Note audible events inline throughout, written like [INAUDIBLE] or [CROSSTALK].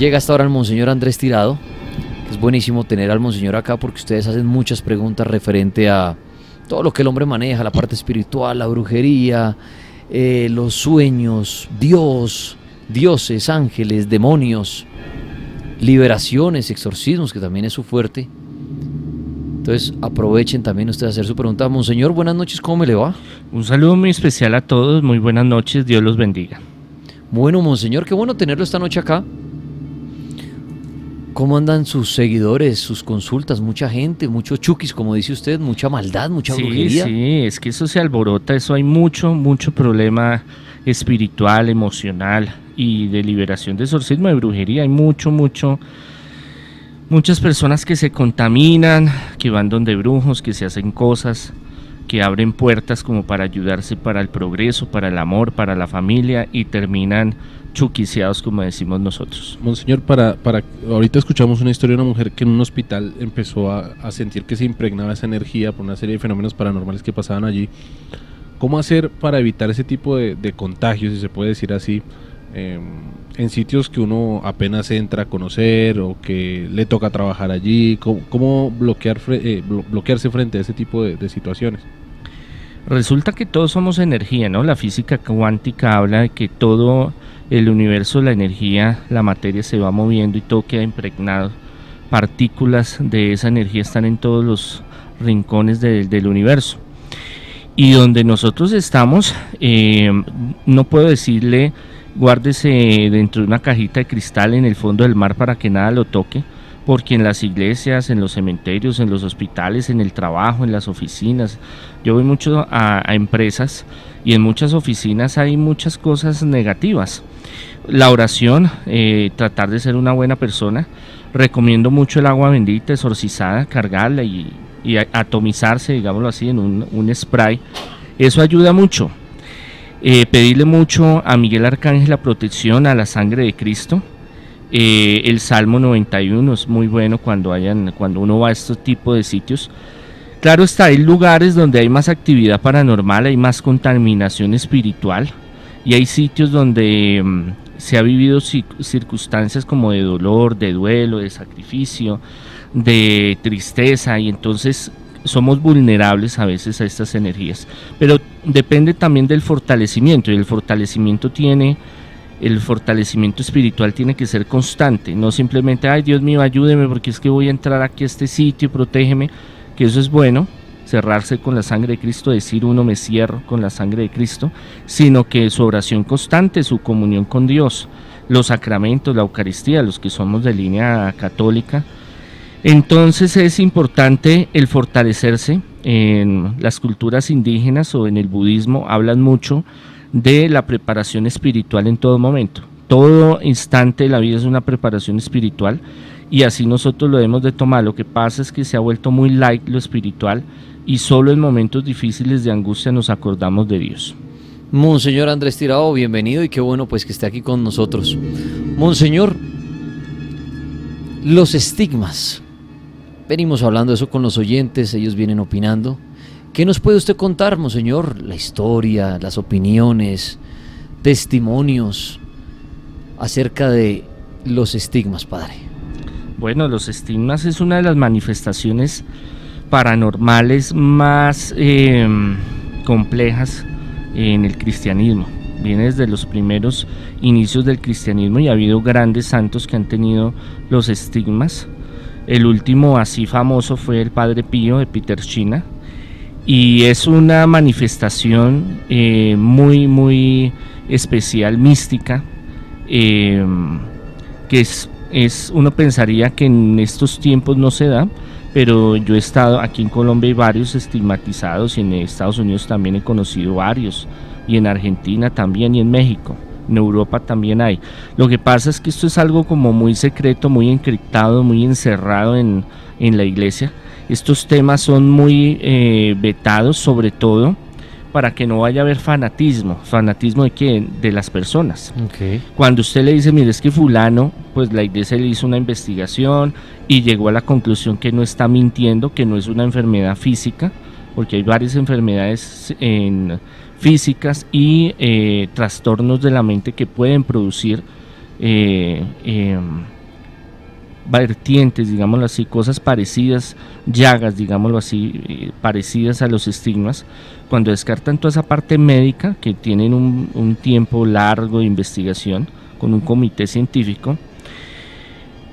Llega hasta ahora el Monseñor Andrés Tirado. Es buenísimo tener al Monseñor acá porque ustedes hacen muchas preguntas referente a todo lo que el hombre maneja, la parte espiritual, la brujería, eh, los sueños, Dios, dioses, ángeles, demonios, liberaciones, exorcismos, que también es su fuerte. Entonces aprovechen también ustedes a hacer su pregunta. Monseñor, buenas noches, ¿cómo me le va? Un saludo muy especial a todos, muy buenas noches, Dios los bendiga. Bueno, Monseñor, qué bueno tenerlo esta noche acá. ¿Cómo andan sus seguidores, sus consultas? Mucha gente, muchos chukis, como dice usted, mucha maldad, mucha sí, brujería. Sí, es que eso se alborota, eso hay mucho, mucho problema espiritual, emocional y de liberación de exorcismo, de brujería. Hay mucho, mucho, muchas personas que se contaminan, que van donde brujos, que se hacen cosas, que abren puertas como para ayudarse para el progreso, para el amor, para la familia y terminan chuquiciados como decimos nosotros. Monseñor, para, para ahorita escuchamos una historia de una mujer que en un hospital empezó a, a sentir que se impregnaba esa energía por una serie de fenómenos paranormales que pasaban allí. ¿Cómo hacer para evitar ese tipo de, de contagios, si se puede decir así, eh, en sitios que uno apenas entra a conocer o que le toca trabajar allí? ¿Cómo, cómo bloquear, eh, bloquearse frente a ese tipo de, de situaciones? Resulta que todos somos energía, ¿no? La física cuántica habla de que todo el universo, la energía, la materia se va moviendo y todo queda impregnado. Partículas de esa energía están en todos los rincones de, del universo. Y donde nosotros estamos, eh, no puedo decirle guárdese dentro de una cajita de cristal en el fondo del mar para que nada lo toque, porque en las iglesias, en los cementerios, en los hospitales, en el trabajo, en las oficinas, yo voy mucho a, empresas y en muchas oficinas hay muchas cosas negativas. La oración, eh, tratar de ser una buena persona, recomiendo mucho el agua bendita, exorcizada, cargarla y, y atomizarse, digámoslo así, en un, un spray. Eso ayuda mucho. Eh, pedirle mucho a Miguel Arcángel la protección a la sangre de Cristo. Eh, el Salmo 91 es muy bueno cuando, hayan, cuando uno va a estos tipos de sitios. Claro está, hay lugares donde hay más actividad paranormal, hay más contaminación espiritual y hay sitios donde mm, se ha vivido circunstancias como de dolor, de duelo, de sacrificio, de tristeza y entonces somos vulnerables a veces a estas energías. Pero depende también del fortalecimiento y el fortalecimiento tiene, el fortalecimiento espiritual tiene que ser constante, no simplemente, ay Dios mío, ayúdeme porque es que voy a entrar aquí a este sitio, protégeme, que eso es bueno, cerrarse con la sangre de Cristo, decir uno me cierro con la sangre de Cristo, sino que su oración constante, su comunión con Dios, los sacramentos, la Eucaristía, los que somos de línea católica, entonces es importante el fortalecerse en las culturas indígenas o en el budismo, hablan mucho de la preparación espiritual en todo momento. Todo instante de la vida es una preparación espiritual y así nosotros lo debemos de tomar. Lo que pasa es que se ha vuelto muy light lo espiritual y solo en momentos difíciles de angustia nos acordamos de Dios. Monseñor Andrés Tirado, bienvenido y qué bueno pues que esté aquí con nosotros. Monseñor, los estigmas. Venimos hablando de eso con los oyentes, ellos vienen opinando. ¿Qué nos puede usted contar, Monseñor? La historia, las opiniones, testimonios acerca de los estigmas, Padre. Bueno, los estigmas es una de las manifestaciones paranormales más eh, complejas en el cristianismo. Viene desde los primeros inicios del cristianismo y ha habido grandes santos que han tenido los estigmas. El último así famoso fue el Padre Pío de Peter China y es una manifestación eh, muy, muy especial, mística, eh, que es, es, uno pensaría que en estos tiempos no se da, pero yo he estado aquí en Colombia y varios estigmatizados y en Estados Unidos también he conocido varios y en Argentina también y en México en Europa también hay. Lo que pasa es que esto es algo como muy secreto, muy encriptado, muy encerrado en, en la iglesia. Estos temas son muy eh, vetados, sobre todo para que no vaya a haber fanatismo. ¿Fanatismo de quién? De las personas. Okay. Cuando usted le dice, mire, es que fulano, pues la iglesia le hizo una investigación y llegó a la conclusión que no está mintiendo, que no es una enfermedad física, porque hay varias enfermedades en físicas y eh, trastornos de la mente que pueden producir eh, eh, vertientes, digámoslo así, cosas parecidas, llagas, digámoslo así, eh, parecidas a los estigmas, cuando descartan toda esa parte médica, que tienen un, un tiempo largo de investigación con un comité científico,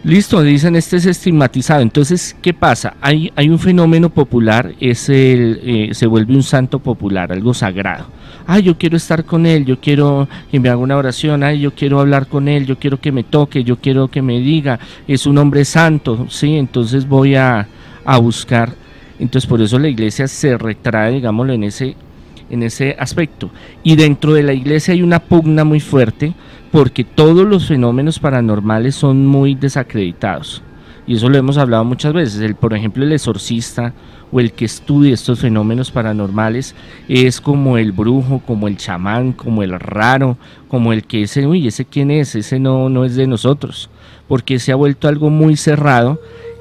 Listo, dicen este es estigmatizado. Entonces, ¿qué pasa? Hay, hay un fenómeno popular, es el, eh, se vuelve un santo popular, algo sagrado. Ay, yo quiero estar con él, yo quiero que me haga una oración, ay, yo quiero hablar con él, yo quiero que me toque, yo quiero que me diga, es un hombre santo, ¿sí? Entonces voy a, a buscar. Entonces, por eso la iglesia se retrae, digámoslo, en ese, en ese aspecto. Y dentro de la iglesia hay una pugna muy fuerte porque todos los fenómenos paranormales son muy desacreditados. Y eso lo hemos hablado muchas veces. El, por ejemplo, el exorcista o el que estudia estos fenómenos paranormales es como el brujo, como el chamán, como el raro, como el que ese, uy, ese quién es, ese no, no es de nosotros, porque se ha vuelto algo muy cerrado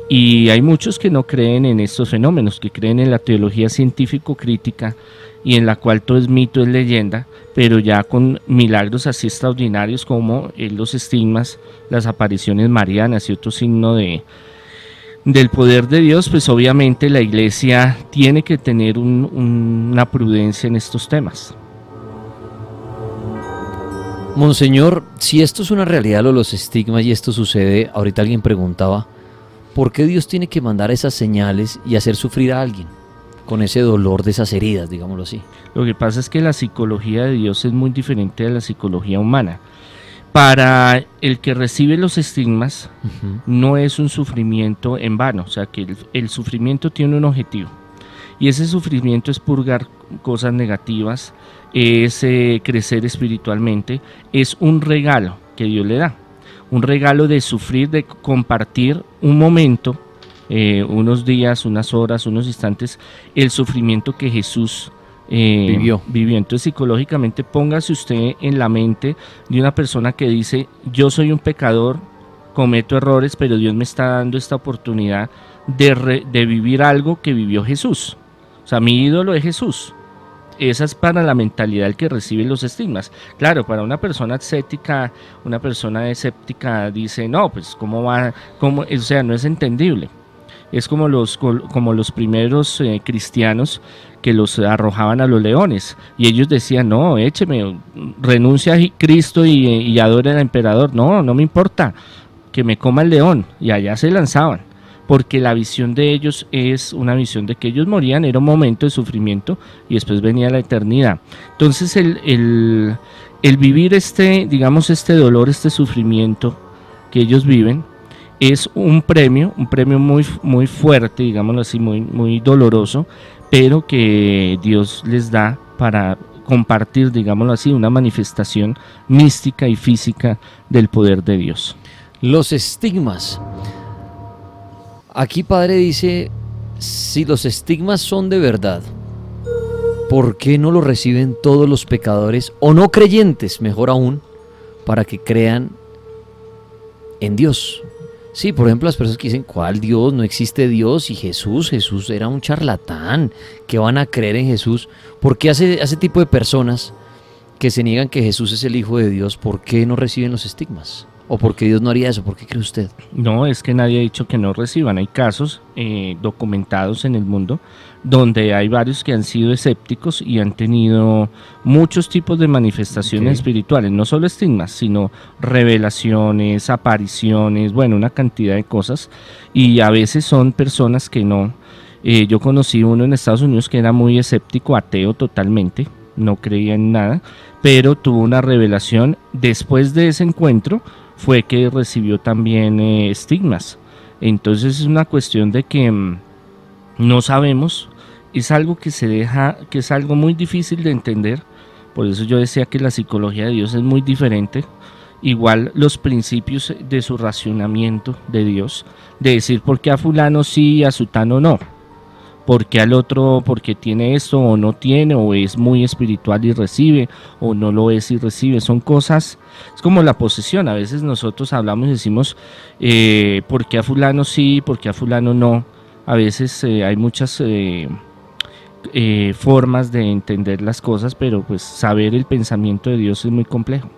y hay muchos que no creen en estos fenómenos, que creen en la teología científico-crítica y en la cual todo es mito, es leyenda, pero ya con milagros así extraordinarios como los estigmas, las apariciones marianas y otro signo de, del poder de Dios, pues obviamente la iglesia tiene que tener una prudencia en estos temas. Monseñor, si esto es una realidad, lo los estigmas y esto sucede, ahorita alguien preguntaba, ¿por qué Dios tiene que mandar esas señales y hacer sufrir a alguien? Con ese dolor de esas heridas, digámoslo así. Lo que pasa es que la psicología de Dios es muy diferente de la psicología humana. Para el que recibe los estigmas, no es un sufrimiento en vano, o sea que el, sufrimiento tiene un objetivo. Y ese sufrimiento es purgar cosas negativas, es eh, crecer espiritualmente, es un regalo que Dios le da. Un regalo de sufrir, de compartir un momento eh, unos días, unas horas, unos instantes, el sufrimiento que Jesús eh, vivió. vivió. Entonces psicológicamente póngase usted en la mente de una persona que dice, yo soy un pecador, cometo errores, pero Dios me está dando esta oportunidad de, de vivir algo que vivió Jesús. O sea, mi ídolo es Jesús. Esa es para la mentalidad que recibe los estigmas. Claro, para una persona escéptica, una persona escéptica dice, no, pues cómo va, cómo, o sea, no es entendible es como los, como los primeros eh, cristianos que los arrojaban a los leones. Y ellos decían, no, écheme, renuncia a Cristo y, y adore al emperador. No, no me importa, que me coma el león. Y allá se lanzaban. Porque la visión de ellos es una visión de que ellos morían, era un momento de sufrimiento y después venía la eternidad. Entonces el, el, el vivir este, digamos, este dolor, este sufrimiento que ellos viven, es un premio, un premio muy, muy fuerte, digámoslo así, muy, muy doloroso, pero que Dios les da para compartir, digámoslo así, una manifestación mística y física del poder de Dios. Los estigmas. Aquí Padre dice, si los estigmas son de verdad, ¿por qué no lo reciben todos los pecadores o no creyentes, mejor aún, para que crean en Dios? Sí, por ejemplo, las personas que dicen, ¿cuál Dios? No existe Dios y Jesús, Jesús era un charlatán, que van a creer en Jesús. ¿Por qué hace ese tipo de personas que se niegan que Jesús es el Hijo de Dios, por qué no reciben los estigmas? ¿O por qué Dios no haría eso? ¿Por qué cree usted? No, es que nadie ha dicho que no reciban. Hay casos eh, documentados en el mundo donde hay varios que han sido escépticos y han tenido muchos tipos de manifestaciones espirituales, no solo estigmas, sino revelaciones, apariciones, bueno, una cantidad de cosas. Y a veces son personas que no. Eh, yo conocí uno en Estados Unidos que era muy escéptico, ateo totalmente, no creía en nada, pero tuvo una revelación después de ese encuentro fue que recibió también eh, estigmas. Entonces es una cuestión de que mm, no sabemos, es algo que se deja, que es algo muy difícil de entender. Por eso yo decía que la psicología de Dios es muy diferente. Igual los principios de su racionamiento de Dios, de decir por qué a fulano sí y a sutano no porque al otro, porque tiene esto o no tiene, o es muy espiritual y recibe, o no lo es y recibe. Son cosas, es como la posesión. A veces nosotros hablamos y decimos, eh, ¿por qué a fulano sí, por qué a fulano no? A veces eh, hay muchas eh, formas de entender las cosas, pero pues saber el pensamiento de Dios es muy complejo.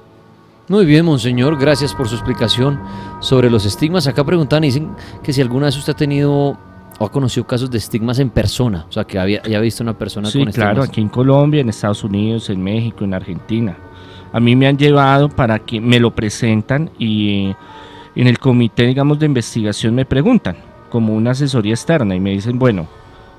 Muy bien, monseñor, gracias por su explicación sobre los estigmas. Acá preguntan, dicen que si alguna vez usted ha tenido o ha conocido casos de estigmas en persona, o sea, que había, haya visto una persona Sí, con estigmas. claro, aquí en Colombia, en Estados Unidos, en México, en Argentina. A mí me han llevado para que me lo presentan y en el comité, digamos, de investigación me preguntan, como una asesoría externa, y me dicen, bueno,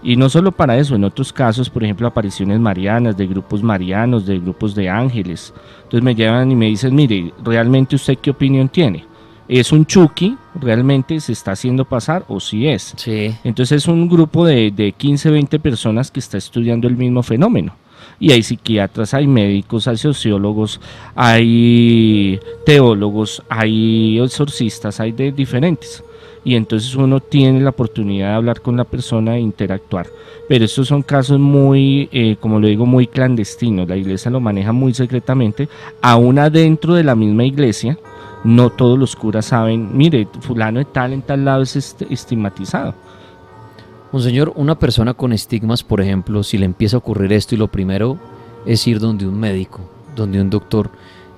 y no solo para eso, en otros casos, por ejemplo, apariciones marianas, de grupos marianos, de grupos de ángeles. Entonces me llevan y me dicen, mire, ¿realmente usted qué opinión tiene? ¿Es un Chucky? ¿Realmente se está haciendo pasar o sí es? Sí. Entonces es un grupo de, de 15, 20 personas que está estudiando el mismo fenómeno. Y hay psiquiatras, hay médicos, hay sociólogos, hay teólogos, hay exorcistas, hay de diferentes. Y entonces uno tiene la oportunidad de hablar con la persona e interactuar. Pero estos son casos muy, eh, como lo digo, muy clandestinos. La iglesia lo maneja muy secretamente. Aún adentro de la misma iglesia, no todos los curas saben, mire, fulano de tal en tal lado es est- estigmatizado. Monseñor, una persona con estigmas, por ejemplo, si le empieza a ocurrir esto y lo primero es ir donde un médico, donde un doctor,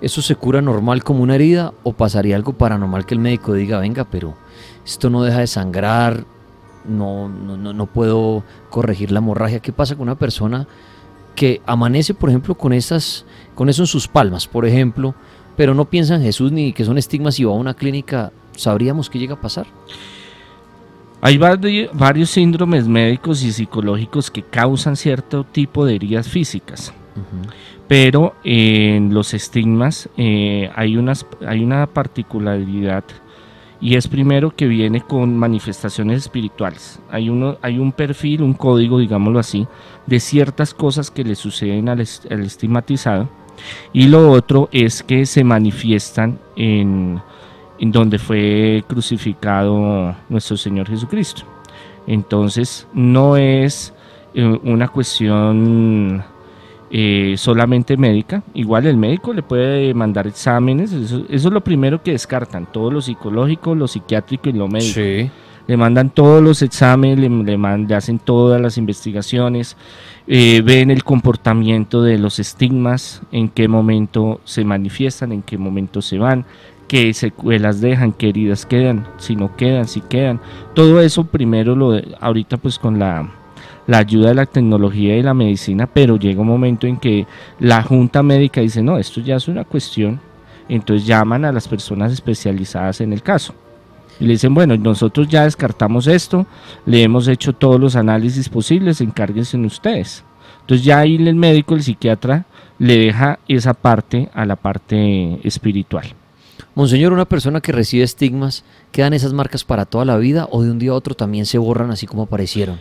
¿eso se cura normal como una herida o pasaría algo paranormal que el médico diga, venga, pero esto no deja de sangrar, no, no, no, puedo corregir la hemorragia? ¿Qué pasa con una persona que amanece, por ejemplo, con, esas, con eso en sus palmas, por ejemplo, pero no piensa en Jesús ni que son estigmas y va a una clínica? ¿Sabríamos qué llega a pasar? Hay vari- varios síndromes médicos y psicológicos que causan cierto tipo de heridas físicas, pero en los estigmas eh, hay, unas, hay una particularidad y es primero que viene con manifestaciones espirituales. Hay, uno, hay un perfil, un código, digámoslo así, de ciertas cosas que le suceden al, est- al estigmatizado y lo otro es que se manifiestan en en donde fue crucificado nuestro Señor Jesucristo. Entonces no es eh, una cuestión eh, solamente médica, igual el médico le puede mandar exámenes, eso, eso es lo primero que descartan, todo lo psicológico, lo psiquiátrico y lo médico Sí. le mandan todos los exámenes, le, le man- le hacen todas las investigaciones, eh, ven el comportamiento de los estigmas, en qué momento se manifiestan, en qué momento se van, qué secuelas dejan, qué heridas quedan, si no quedan, si quedan. Todo eso primero lo ahorita pues con la, la ayuda de la tecnología y la medicina, pero llega un momento en que la junta médica dice, no, esto ya es una cuestión, entonces llaman a las personas especializadas en el caso. Y le dicen, bueno, nosotros ya descartamos esto, le hemos hecho todos los análisis posibles, encárguense en ustedes. Entonces ya ahí el médico, el psiquiatra, le deja esa parte a la parte espiritual. Monseñor, una persona que recibe estigmas, ¿quedan esas marcas para toda la vida o de un día a otro también se borran así como aparecieron?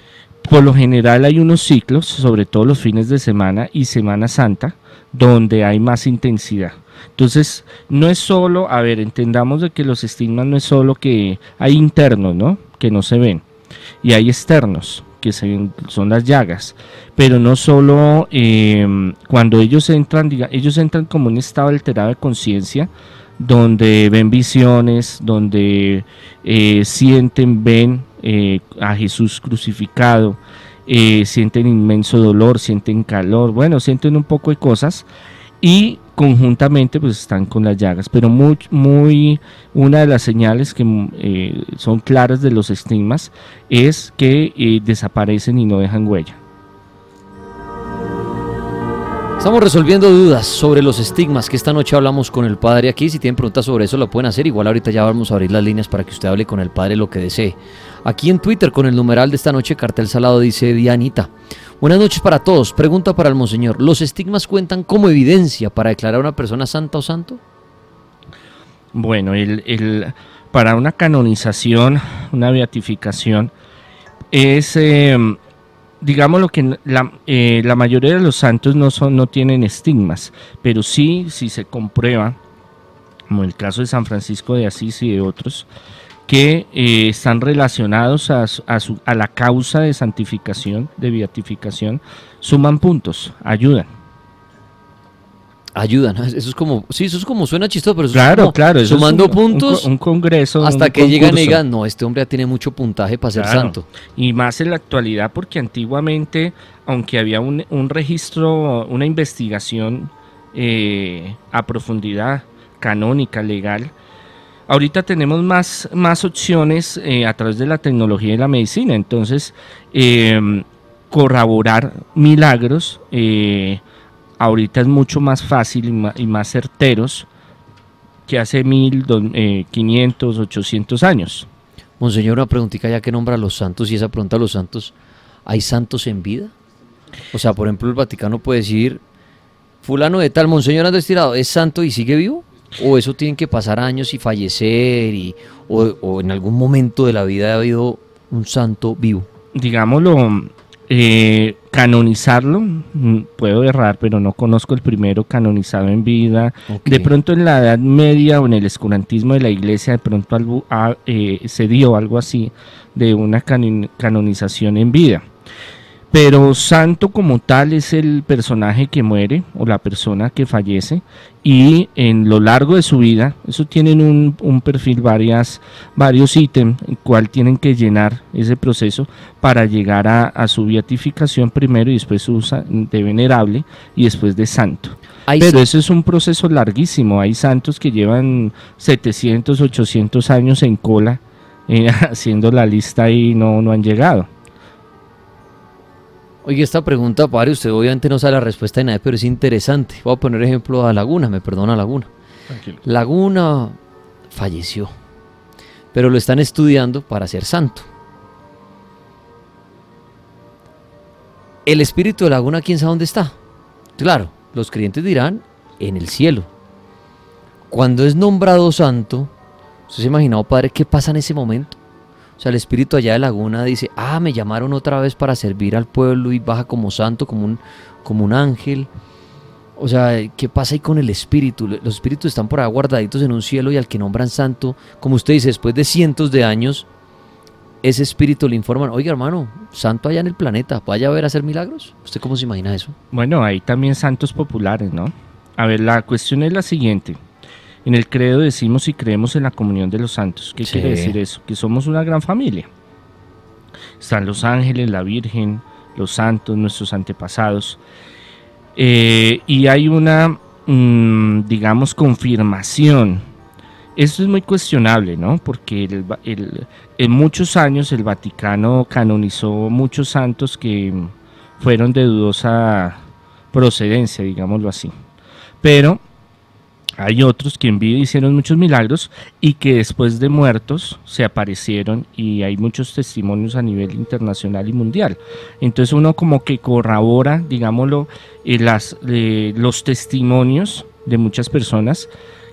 Por lo general hay unos ciclos, sobre todo los fines de semana y Semana Santa, donde hay más intensidad. Entonces, no es solo, a ver, entendamos de que los estigmas no es solo que hay internos, ¿no? Que no se ven. Y hay externos, que se son las llagas. Pero no solo eh, cuando ellos entran, diga, ellos entran como un estado alterado de conciencia, donde ven visiones, donde eh, sienten, ven eh, a Jesús crucificado, eh, sienten inmenso dolor, sienten calor, bueno, sienten un poco de cosas y conjuntamente pues están con las llagas, pero muy, muy una de las señales que eh, son claras de los estigmas es que desaparecen y no dejan huella. Estamos resolviendo dudas sobre los estigmas que esta noche hablamos con el padre aquí. Si tienen preguntas sobre eso, lo pueden hacer. Igual ahorita ya vamos a abrir las líneas para que usted hable con el padre lo que desee. Aquí en Twitter, con el numeral de esta noche, cartel salado, dice Dianita. Buenas noches para todos. Pregunta para el monseñor. ¿Los estigmas cuentan como evidencia para declarar a una persona santa o santo? Bueno, el, para una canonización, una beatificación, es, eh, digamos lo que la, eh, la mayoría de los santos no, son, no tienen estigmas, pero sí, si se comprueba, como el caso de San Francisco de Asís y de otros, que eh, están relacionados a, a su- a la causa de santificación, de beatificación, suman puntos, ayudan. Ayudan. Eso es como, sí, eso es como suena chistoso, pero eso Claro, es como claro. eso sumando un- un puntos Un, congreso. hasta un que llegan y digan, no, este hombre ya tiene mucho puntaje para ser Claro. santo. Y más en la actualidad, porque antiguamente, aunque había un, un registro, una investigación eh, a profundidad, canónica, legal, ahorita tenemos más, más opciones eh, a través de la tecnología y la medicina. Entonces, em, corroborar milagros eh, ahorita es mucho más fácil y más, certeros que hace mil, eh, quinientos, ochocientos años. Monseñor, una preguntita ya que nombra a los santos y esa pregunta a los santos, ¿hay santos en vida? O sea, por ejemplo, el Vaticano puede decir, fulano de tal, Monseñor Andrés Tirado, ¿es santo y sigue vivo? ¿O eso tienen que pasar años y fallecer? Y, o, en algún momento de la vida ha habido un santo vivo? Digámoslo, eh, canonizarlo, mm, puedo errar, pero no conozco el primero canonizado en vida. De pronto en la Edad Media o en el escurantismo de la iglesia, de pronto eh, se dio algo así de una canonización en vida. Pero santo como tal es el personaje que muere o la persona que fallece y en lo largo de su vida, eso tienen un, perfil, varias, varios ítems, el cual tienen que llenar ese proceso para llegar a, su beatificación primero y después usa de venerable y después de santo. Pero eso es un proceso larguísimo, hay santos que llevan 700, 800 años en cola eh, [LAUGHS] haciendo la lista y no, no han llegado. Oye, esta pregunta, padre, usted obviamente no sabe la respuesta de nadie, pero es interesante. Voy a poner ejemplo a Laguna, me perdona Laguna. Laguna falleció, pero lo están estudiando para ser santo. El espíritu de Laguna, ¿quién sabe dónde está? Claro, los creyentes dirán, en el cielo. Cuando es nombrado santo, ¿usted se ha imaginado, padre, qué pasa en ese momento? O sea, el espíritu allá de Laguna dice, ah, me llamaron otra vez para servir al pueblo y baja como santo, como un, como un ángel. O sea, ¿qué pasa ahí con el espíritu? Los espíritus están por ahí guardaditos en un cielo y al que nombran santo, como usted dice, después de cientos de años, ese espíritu le informan, oiga hermano, santo allá en el planeta, vaya a ver a hacer milagros. ¿Usted cómo se imagina eso? Bueno, hay también santos populares, ¿no? A ver, la cuestión es la siguiente. En el credo decimos y creemos en la comunión de los santos. ¿Qué quiere decir eso? Que somos una gran familia. Están los ángeles, la Virgen, los santos, nuestros antepasados. Eh, y hay una, mm, digamos, confirmación. Esto es muy cuestionable, ¿no? Porque en muchos años el Vaticano canonizó muchos santos que fueron de dudosa procedencia, digámoslo así. Pero hay otros que en vida hicieron muchos milagros y que después de muertos se aparecieron y hay muchos testimonios a nivel internacional y mundial. Entonces uno como que corrobora, digámoslo, eh, las, eh, los testimonios de muchas personas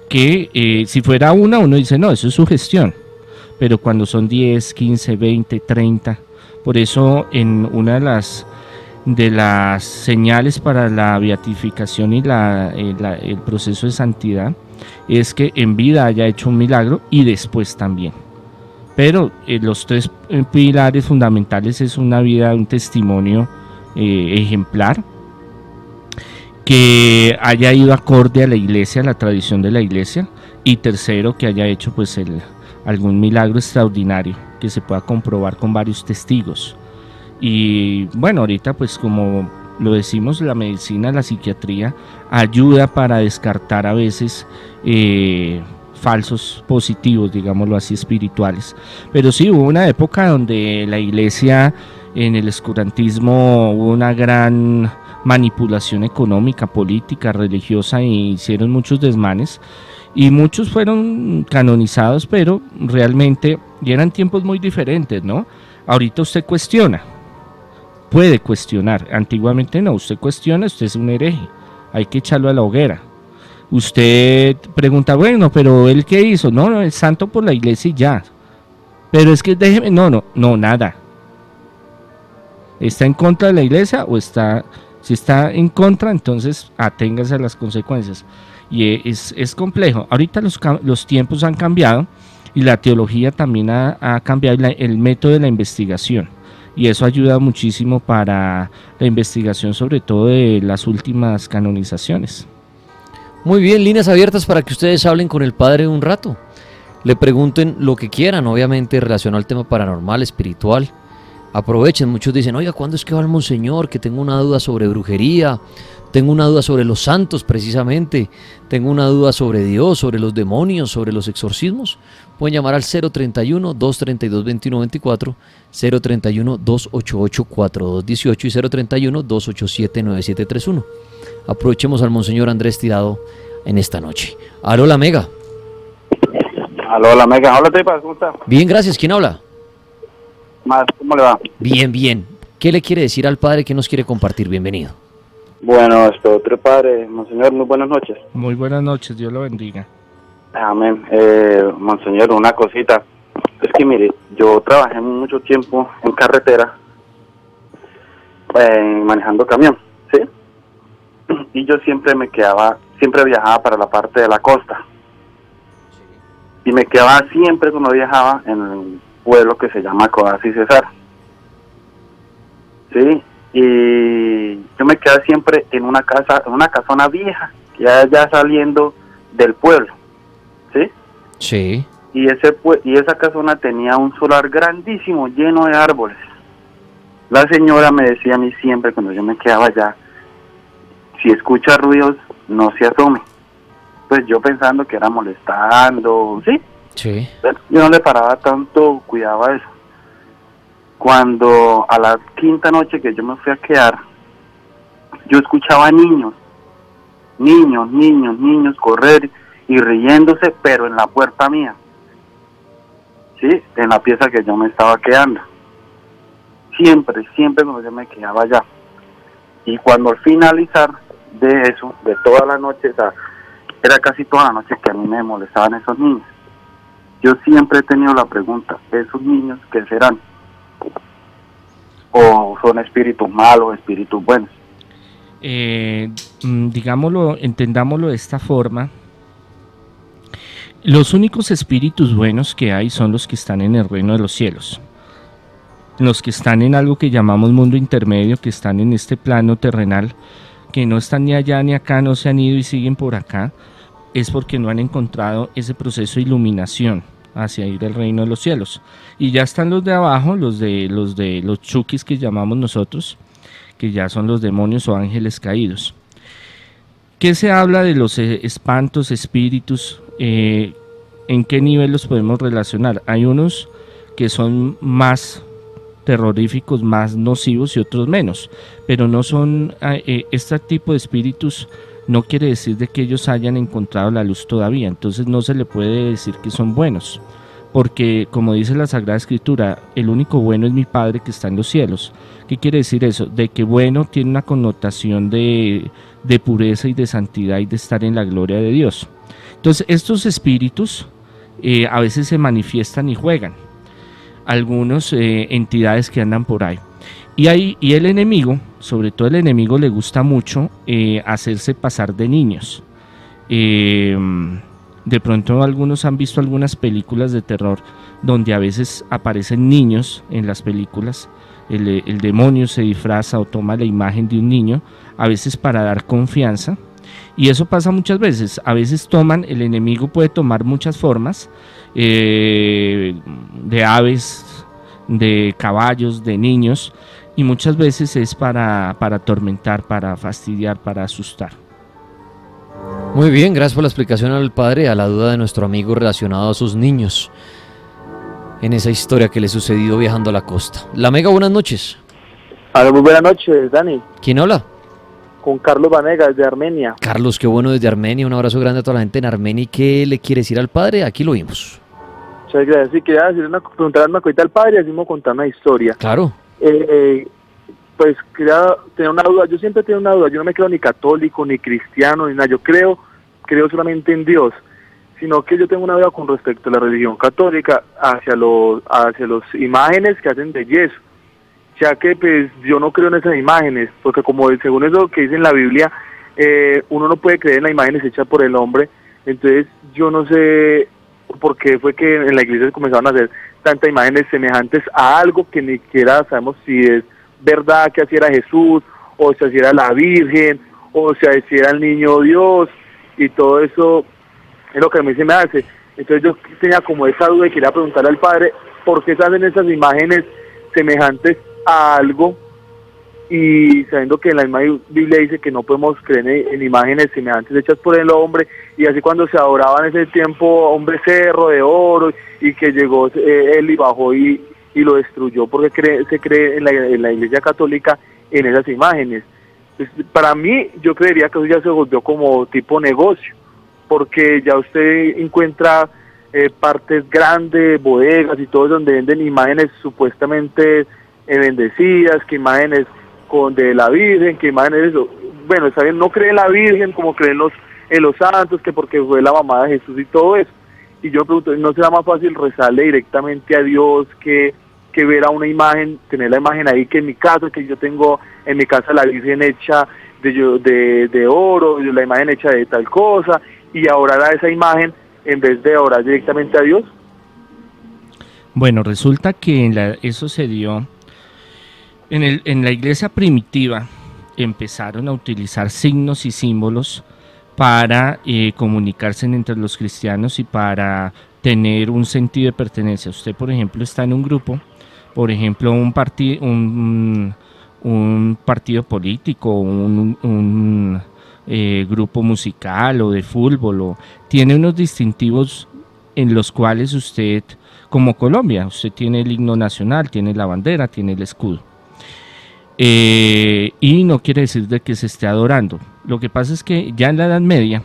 que eh, si fuera una uno dice, no, eso es su gestión. Pero cuando son 10, 15, 20, 30, por eso en una de las de las señales para la beatificación y eh, el proceso de santidad es que en vida haya hecho un milagro y después también. Pero eh, los tres eh, pilares fundamentales es una vida, un testimonio ejemplar, que haya ido acorde a la iglesia, a la tradición de la iglesia, y tercero, que haya hecho pues algún milagro extraordinario que se pueda comprobar con varios testigos. Y bueno, ahorita pues como lo decimos, la medicina, la psiquiatría ayuda para descartar a veces eh, falsos positivos, digámoslo así, espirituales. Pero sí, hubo una época donde la iglesia en el escurantismo hubo una gran manipulación económica, política, religiosa y hicieron muchos desmanes y muchos fueron canonizados, pero realmente eran tiempos muy diferentes, ¿no? Ahorita usted cuestiona, puede cuestionar. Antiguamente no, usted cuestiona, usted es un hereje, hay que echarlo a la hoguera. Usted pregunta, bueno, pero él qué hizo? No, no, es santo por la iglesia y ya. Pero es que déjeme, no, no, no, nada. ¿Está en contra de la iglesia o está, si está en contra, entonces aténgase a las consecuencias? Y es, es complejo. Ahorita los, los, tiempos han cambiado y la teología también ha, ha cambiado el método de la investigación y eso ayuda muchísimo para la investigación sobre todo de las últimas canonizaciones. Muy bien, líneas abiertas para que ustedes hablen con el Padre un rato. Le pregunten lo que quieran, obviamente relacionado al tema paranormal, espiritual. Aprovechen, muchos dicen, oiga, ¿cuándo es que va el Monseñor? Que tengo una duda sobre brujería. tengo una duda sobre los santos precisamente, tengo una duda sobre Dios, sobre los demonios, sobre los exorcismos, pueden llamar al 031-232-2124, 031-288-4218 y 031-287-9731. Aprovechemos al Monseñor Andrés Tirado en esta noche. Aló, la Mega. Aló, la Mega. Hola, Tepa, ¿cómo estás? Bien, gracias. ¿Quién habla? Más, ¿cómo le va? Bien, bien. ¿Qué le quiere decir al Padre que nos quiere compartir? Bienvenido. Bueno, esto, otro Padre, Monseñor, muy buenas noches. Muy buenas noches, Dios lo bendiga. Amén. Eh, Monseñor, una cosita. Es que mire, yo trabajé mucho tiempo en carretera, eh, manejando camión, ¿sí? Y yo siempre me quedaba, siempre viajaba para la parte de la costa. Y me quedaba siempre cuando viajaba en el pueblo que se llama Codaz y Cesar. ¿Sí? Y yo me quedaba siempre en una casa, en una casona vieja, ya, ya saliendo del pueblo. ¿Sí? Sí. y ese y esa casona tenía un solar grandísimo lleno de árboles. La señora me decía a mí siempre cuando yo me quedaba allá, si escucha ruidos, no se asome. Pues yo pensando que era molestando, sí, Sí. pero yo no le paraba tanto cuidado a eso. Cuando a la quinta noche que yo me fui a quedar, yo escuchaba niños, niños, niños, niños correr y riéndose, pero en la puerta mía. Sí, en la pieza que yo me estaba quedando. Siempre, siempre cuando yo me quedaba allá. Y cuando al finalizar de eso, de toda la noche, o era casi toda la noche que a mí me molestaban esos niños. Yo siempre he tenido la pregunta, ¿esos niños qué serán? ¿O son espíritus malos, espíritus buenos? Eh, mm, digámoslo, entendámoslo de esta forma. Los únicos espíritus buenos que hay son los que están en el reino de los cielos. Los que están en algo que llamamos mundo intermedio, que están en este plano terrenal, que no están ni allá ni acá, no se han ido y siguen por acá, es porque no han encontrado ese proceso de iluminación hacia ir al reino de los cielos. Y ya están los de abajo, los de los de los chukis que llamamos nosotros, que ya son los demonios o ángeles caídos. ¿Qué se habla de los eh, espantos, espíritus? Eh, ¿En qué nivel los podemos relacionar? Hay unos que son más terroríficos, más nocivos y otros menos, pero no son, eh, eh, este tipo de espíritus no quiere decir de que ellos hayan encontrado la luz todavía, entonces no se le puede decir que son buenos, porque como dice la Sagrada Escritura, el único bueno es mi Padre que está en los cielos. ¿Qué quiere decir eso? De que bueno tiene una connotación de, de pureza y de santidad y de estar en la gloria de Dios. Entonces estos espíritus eh, a veces se manifiestan y juegan. Algunos eh, entidades que andan por ahí. Y, ahí, y el enemigo, sobre todo el enemigo, le gusta mucho eh, hacerse pasar de niños. Eh, de pronto algunos han visto algunas películas de terror donde a veces aparecen niños en las películas. El, el demonio se disfraza o toma la imagen de un niño, a veces para dar confianza. Y eso pasa muchas veces. A veces toman, el enemigo puede tomar muchas formas, eh, de aves, de caballos, de niños, y muchas veces es para, para atormentar, para fastidiar, para asustar. Muy bien, gracias por la explicación al padre, a la duda de nuestro amigo relacionado a sus niños en esa historia que le sucedió viajando a la costa. La Mega, buenas noches. Hola, muy buenas noches, Dani. ¿Quién habla? Con Carlos Vanegas de Armenia. Carlos, qué bueno desde Armenia. Un abrazo grande a toda la gente en Armenia. ¿Y qué le quiere decir al padre? Aquí lo vimos. Muchas gracias. Sí, quería decir una, preguntar una cosita al padre y así me contar una historia. Claro. Eh, eh, pues quería tener una duda. Yo siempre tengo una duda. Yo no me creo ni católico, ni cristiano, ni nada. Yo creo, creo solamente en Dios. Sino que yo tengo una duda con respecto a la religión católica hacia los, hacia los imágenes que hacen de yeso. Ya que pues yo no creo en esas imágenes, porque como según eso que dice en la Biblia, eh, uno no puede creer en las imágenes hechas por el hombre. Entonces yo no sé por qué fue que en la iglesia comenzaron a hacer tantas imágenes semejantes a algo que ni siquiera sabemos si es verdad que así era Jesús, o si así era la Virgen, o si así era el niño Dios, y todo eso es lo que a mí se me hace. Entonces yo tenía como esa duda y quería preguntarle al padre por qué esas imágenes semejantes a algo y sabiendo que en la misma Biblia dice que no podemos creer en, imágenes semejantes hechas por el hombre, y así cuando se adoraba en ese tiempo a un becerro de oro y que llegó eh, él y bajó y, y lo destruyó porque se cree en la, iglesia católica en esas imágenes. Pues, para mí yo creería que eso ya se volvió como tipo negocio, porque ya usted encuentra eh, partes grandes, bodegas y todo donde venden imágenes supuestamente eh, bendecidas, que imágenes con de la Virgen, que imágenes eso. Bueno, está bien, no cree en la Virgen como creen los, en los santos, que porque fue la mamá de Jesús y todo eso. Y yo pregunto, ¿no será más fácil rezarle directamente a Dios que, que ver a una imagen, tener la imagen ahí que en mi caso, que yo tengo en mi casa la Virgen hecha de, de, de oro, la imagen hecha de tal cosa, y ahora a esa imagen en vez de orar directamente a Dios? Bueno, resulta que eso se dio en, el, en la iglesia primitiva, empezaron a utilizar signos y símbolos para eh, comunicarse entre los cristianos y para tener un sentido de pertenencia. Usted, por ejemplo, está en un grupo, por ejemplo, un, partido un, un partido político, un, un eh, grupo musical o de fútbol, o, tiene unos distintivos en los cuales usted, como Colombia, usted tiene el himno nacional, tiene la bandera, tiene el escudo. Eh, y no quiere decir de que se esté adorando. Lo que pasa es que ya en la Edad Media,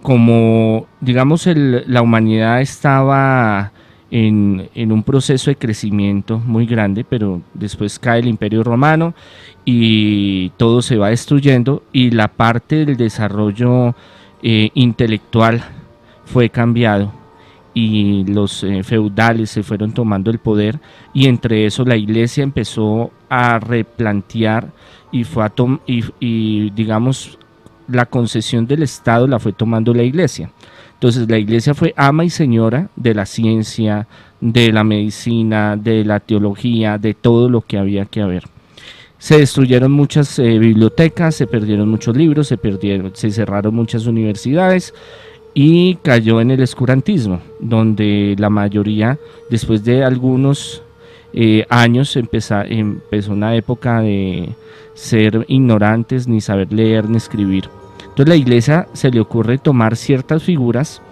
como digamos la humanidad estaba en, un proceso de crecimiento muy grande, pero después cae el imperio romano y todo se va destruyendo y la parte del desarrollo eh, intelectual fue cambiado y los eh, feudales se fueron tomando el poder y entre eso la iglesia empezó a replantear y fue a y, y digamos la concesión del Estado la fue tomando la iglesia. Entonces la iglesia fue ama y señora de la ciencia, de la medicina, de la teología, de todo lo que había que haber. Se destruyeron muchas eh, bibliotecas, se perdieron muchos libros, se, perdieron, se cerraron muchas universidades y cayó en el escurantismo, donde la mayoría, después de algunos eh, años, empezó, empezó una época de ser ignorantes, ni saber leer ni escribir. Entonces la iglesia se le ocurre tomar ciertas figuras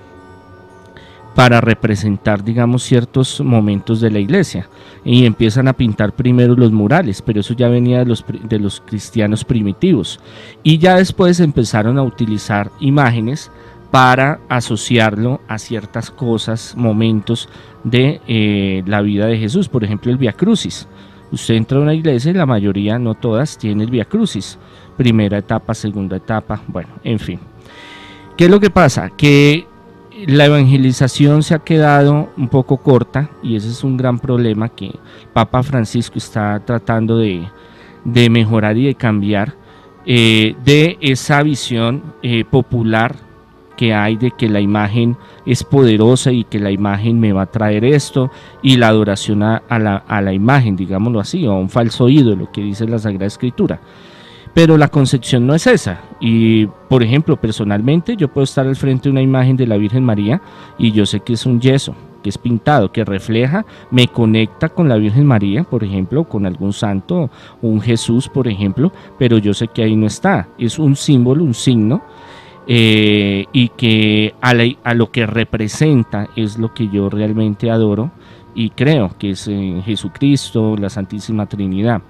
para representar, digamos, ciertos momentos de la iglesia. Y empiezan a pintar primero los murales, pero eso ya venía de los, de los cristianos primitivos. Y ya después empezaron a utilizar imágenes para asociarlo a ciertas cosas, momentos de eh, la vida de Jesús. Por ejemplo, el Via Crucis. Usted entra a una iglesia y la mayoría, no todas, tiene el Via Crucis. Primera etapa, segunda etapa, bueno, en fin. ¿Qué es lo que pasa? Que la evangelización se ha quedado un poco corta y ese es un gran problema que Papa Francisco está tratando de, mejorar y de cambiar eh, de esa visión eh, popular que hay de que la imagen es poderosa y que la imagen me va a traer esto y la adoración a, la, a la imagen, digámoslo así, o a un falso ídolo que dice la Sagrada Escritura. Pero la concepción no es esa. Y, por ejemplo, personalmente yo puedo estar al frente de una imagen de la Virgen María y yo sé que es un yeso, que es pintado, que refleja, me conecta con la Virgen María, por ejemplo, con algún santo, un Jesús, por ejemplo, pero yo sé que ahí no está. Es un símbolo, un signo, eh, y que a, lo que representa es lo que yo realmente adoro y creo que es eh, Jesucristo, la Santísima Trinidad.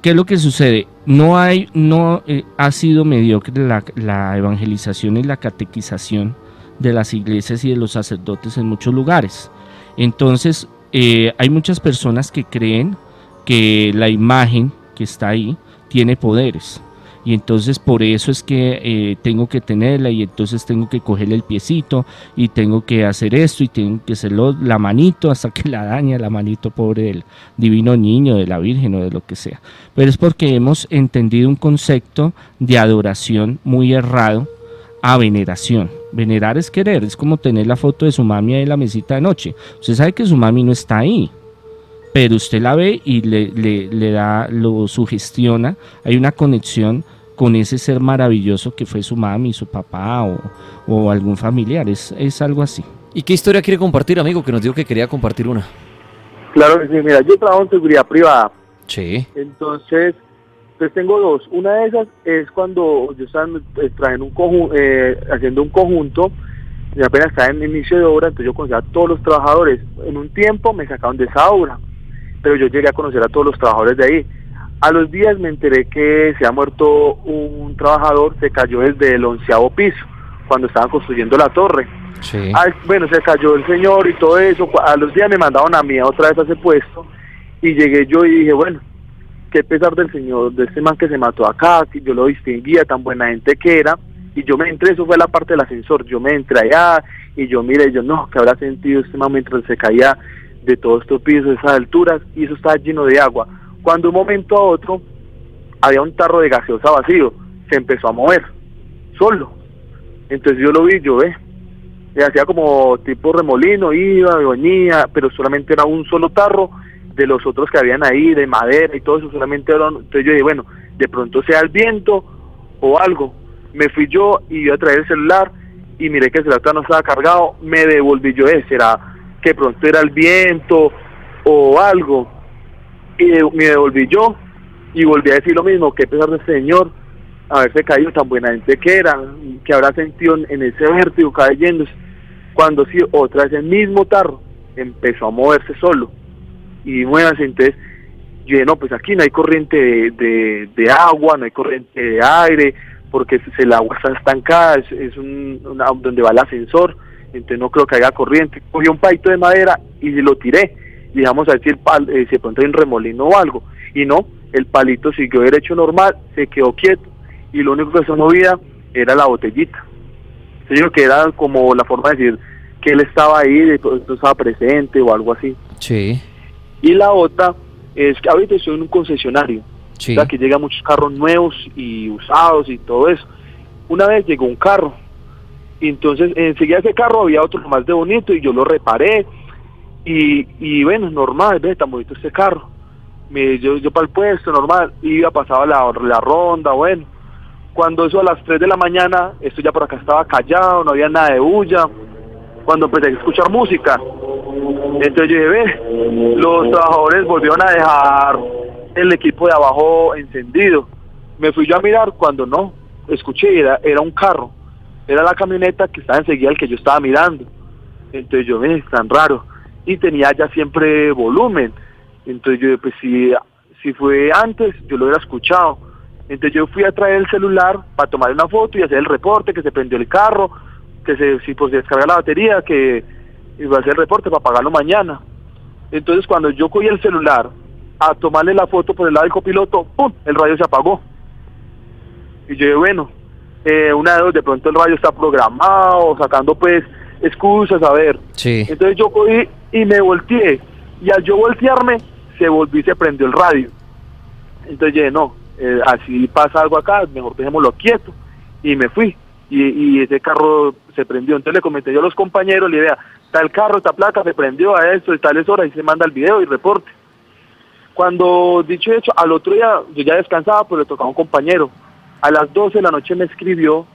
¿Qué es lo que sucede? No, hay, no eh, ha sido mediocre la, evangelización y la catequización de las iglesias y de los sacerdotes en muchos lugares. Entonces, eh, hay muchas personas que creen que la imagen que está ahí tiene poderes y entonces por eso es que eh, tengo que tenerla y entonces tengo que cogerle el piecito y tengo que hacer esto y tengo que hacerlo la manito hasta que la daña la manito pobre del divino niño, de la Virgen o de lo que sea. Pero es porque hemos entendido un concepto de adoración muy errado a veneración. Venerar es querer, es como tener la foto de su mami ahí en la mesita de noche. Usted sabe que su mami no está ahí, pero usted la ve y le, le da, lo sugestiona, hay una conexión con ese ser maravilloso que fue su mami, su papá o, algún familiar. Es, es algo así. ¿Y qué historia quiere compartir, amigo? Que nos dijo que quería compartir una. Claro que sí, mira, yo trabajo en seguridad privada Sí. Entonces, pues tengo dos. Una de esas es cuando yo estaba eh, trayendo un conjunto, eh, haciendo un conjunto, y apenas estaba en inicio de obra, entonces yo conocía a todos los trabajadores. En un tiempo me sacaron de esa obra, pero yo llegué a conocer a todos los trabajadores de ahí. A los días me enteré que se ha muerto un trabajador, se cayó desde el onceavo piso, cuando estaban construyendo la torre. Sí. Bueno, se cayó el señor y todo eso. A los días me mandaron a mí otra vez a ese puesto y llegué yo y dije, bueno, qué pesar del señor, de este man que se mató acá, que yo lo distinguía, tan buena gente que era. Y yo me entré, eso fue la parte del ascensor, yo me entré allá y yo mire, yo no, que habrá sentido este man mientras se caía de todos estos pisos, de esas alturas, y eso estaba lleno de agua. Cuando un momento a otro había un tarro de gaseosa vacío, se empezó a mover, solo. Entonces yo lo vi, yo ve, hacía como tipo remolino, iba, venía, pero solamente era un solo tarro de los otros que habían ahí, de madera y todo eso, solamente eran, entonces yo dije, bueno, de pronto sea el viento o algo. Me fui yo y iba a traer el celular y miré que el celular no estaba cargado, me devolví yo, eh, será que pronto era el viento o algo. Y me devolví yo y volví a decir lo mismo, que pesar de este señor haberse caído tan buena gente que era, que habrá sentido en ese vértigo cayéndose, cuando sí, otra vez el mismo tarro empezó a moverse solo y muévanse, entonces yo no, pues aquí no hay corriente de, de, agua, no hay corriente de aire, porque el agua está estancada, es, un, donde va el ascensor, entonces no creo que haya corriente. Cogí un palito de madera y lo tiré, y vamos a ver si, el pal, eh, si de pronto hay un remolino o algo, y no, el palito siguió derecho normal, se quedó quieto, y lo único que se movía era la botellita. Yo digo que era como la forma de decir que él estaba ahí, de pronto estaba presente o algo así. Sí. Y la otra es que ahorita estoy en un concesionario, Sí. o sea, que llegan muchos carros nuevos y usados y todo eso. Una vez llegó un carro, y entonces enseguida ese carro había otro más de bonito y yo lo reparé. Y, y bueno, normal, ve, tan bonito este carro. Me, yo, yo para el puesto, normal, iba, pasaba la, la ronda, bueno. Cuando eso a las 3 de la mañana, esto ya por acá estaba callado, no había nada de bulla. Cuando empecé a escuchar música, entonces yo dije, ve, los trabajadores volvieron a dejar el equipo de abajo encendido. Me fui yo a mirar cuando no, escuché, era, era un carro, era la camioneta que estaba enseguida el que yo estaba mirando. Entonces yo, ve, tan raro. Y tenía ya siempre volumen. Entonces yo, pues si, si fue antes, yo lo hubiera escuchado. Entonces yo fui a traer el celular para tomar una foto y hacer el reporte, que se prendió el carro, que se, si pues, se descarga la batería, que iba a hacer el reporte para pagarlo mañana. Entonces cuando yo cogí el celular a tomarle la foto por el lado del copiloto, ¡pum! el radio se apagó. Y yo dije, bueno, eh, una de dos, de pronto el radio está programado, sacando pues excusas, a ver. Sí. Entonces yo cogí y me volteé. Y al yo voltearme, se volvió y se prendió el radio. Entonces dije, no, eh, así pasa algo acá, mejor dejémoslo quieto. Y me fui. Y, y ese carro se prendió. Entonces le comenté yo a los compañeros, la idea, tal carro, esta placa se prendió a esto y tales horas y se manda el video y reporte. Cuando, dicho hecho, al otro día yo ya descansaba, pues le tocaba a un compañero. A las 12 de la noche me escribió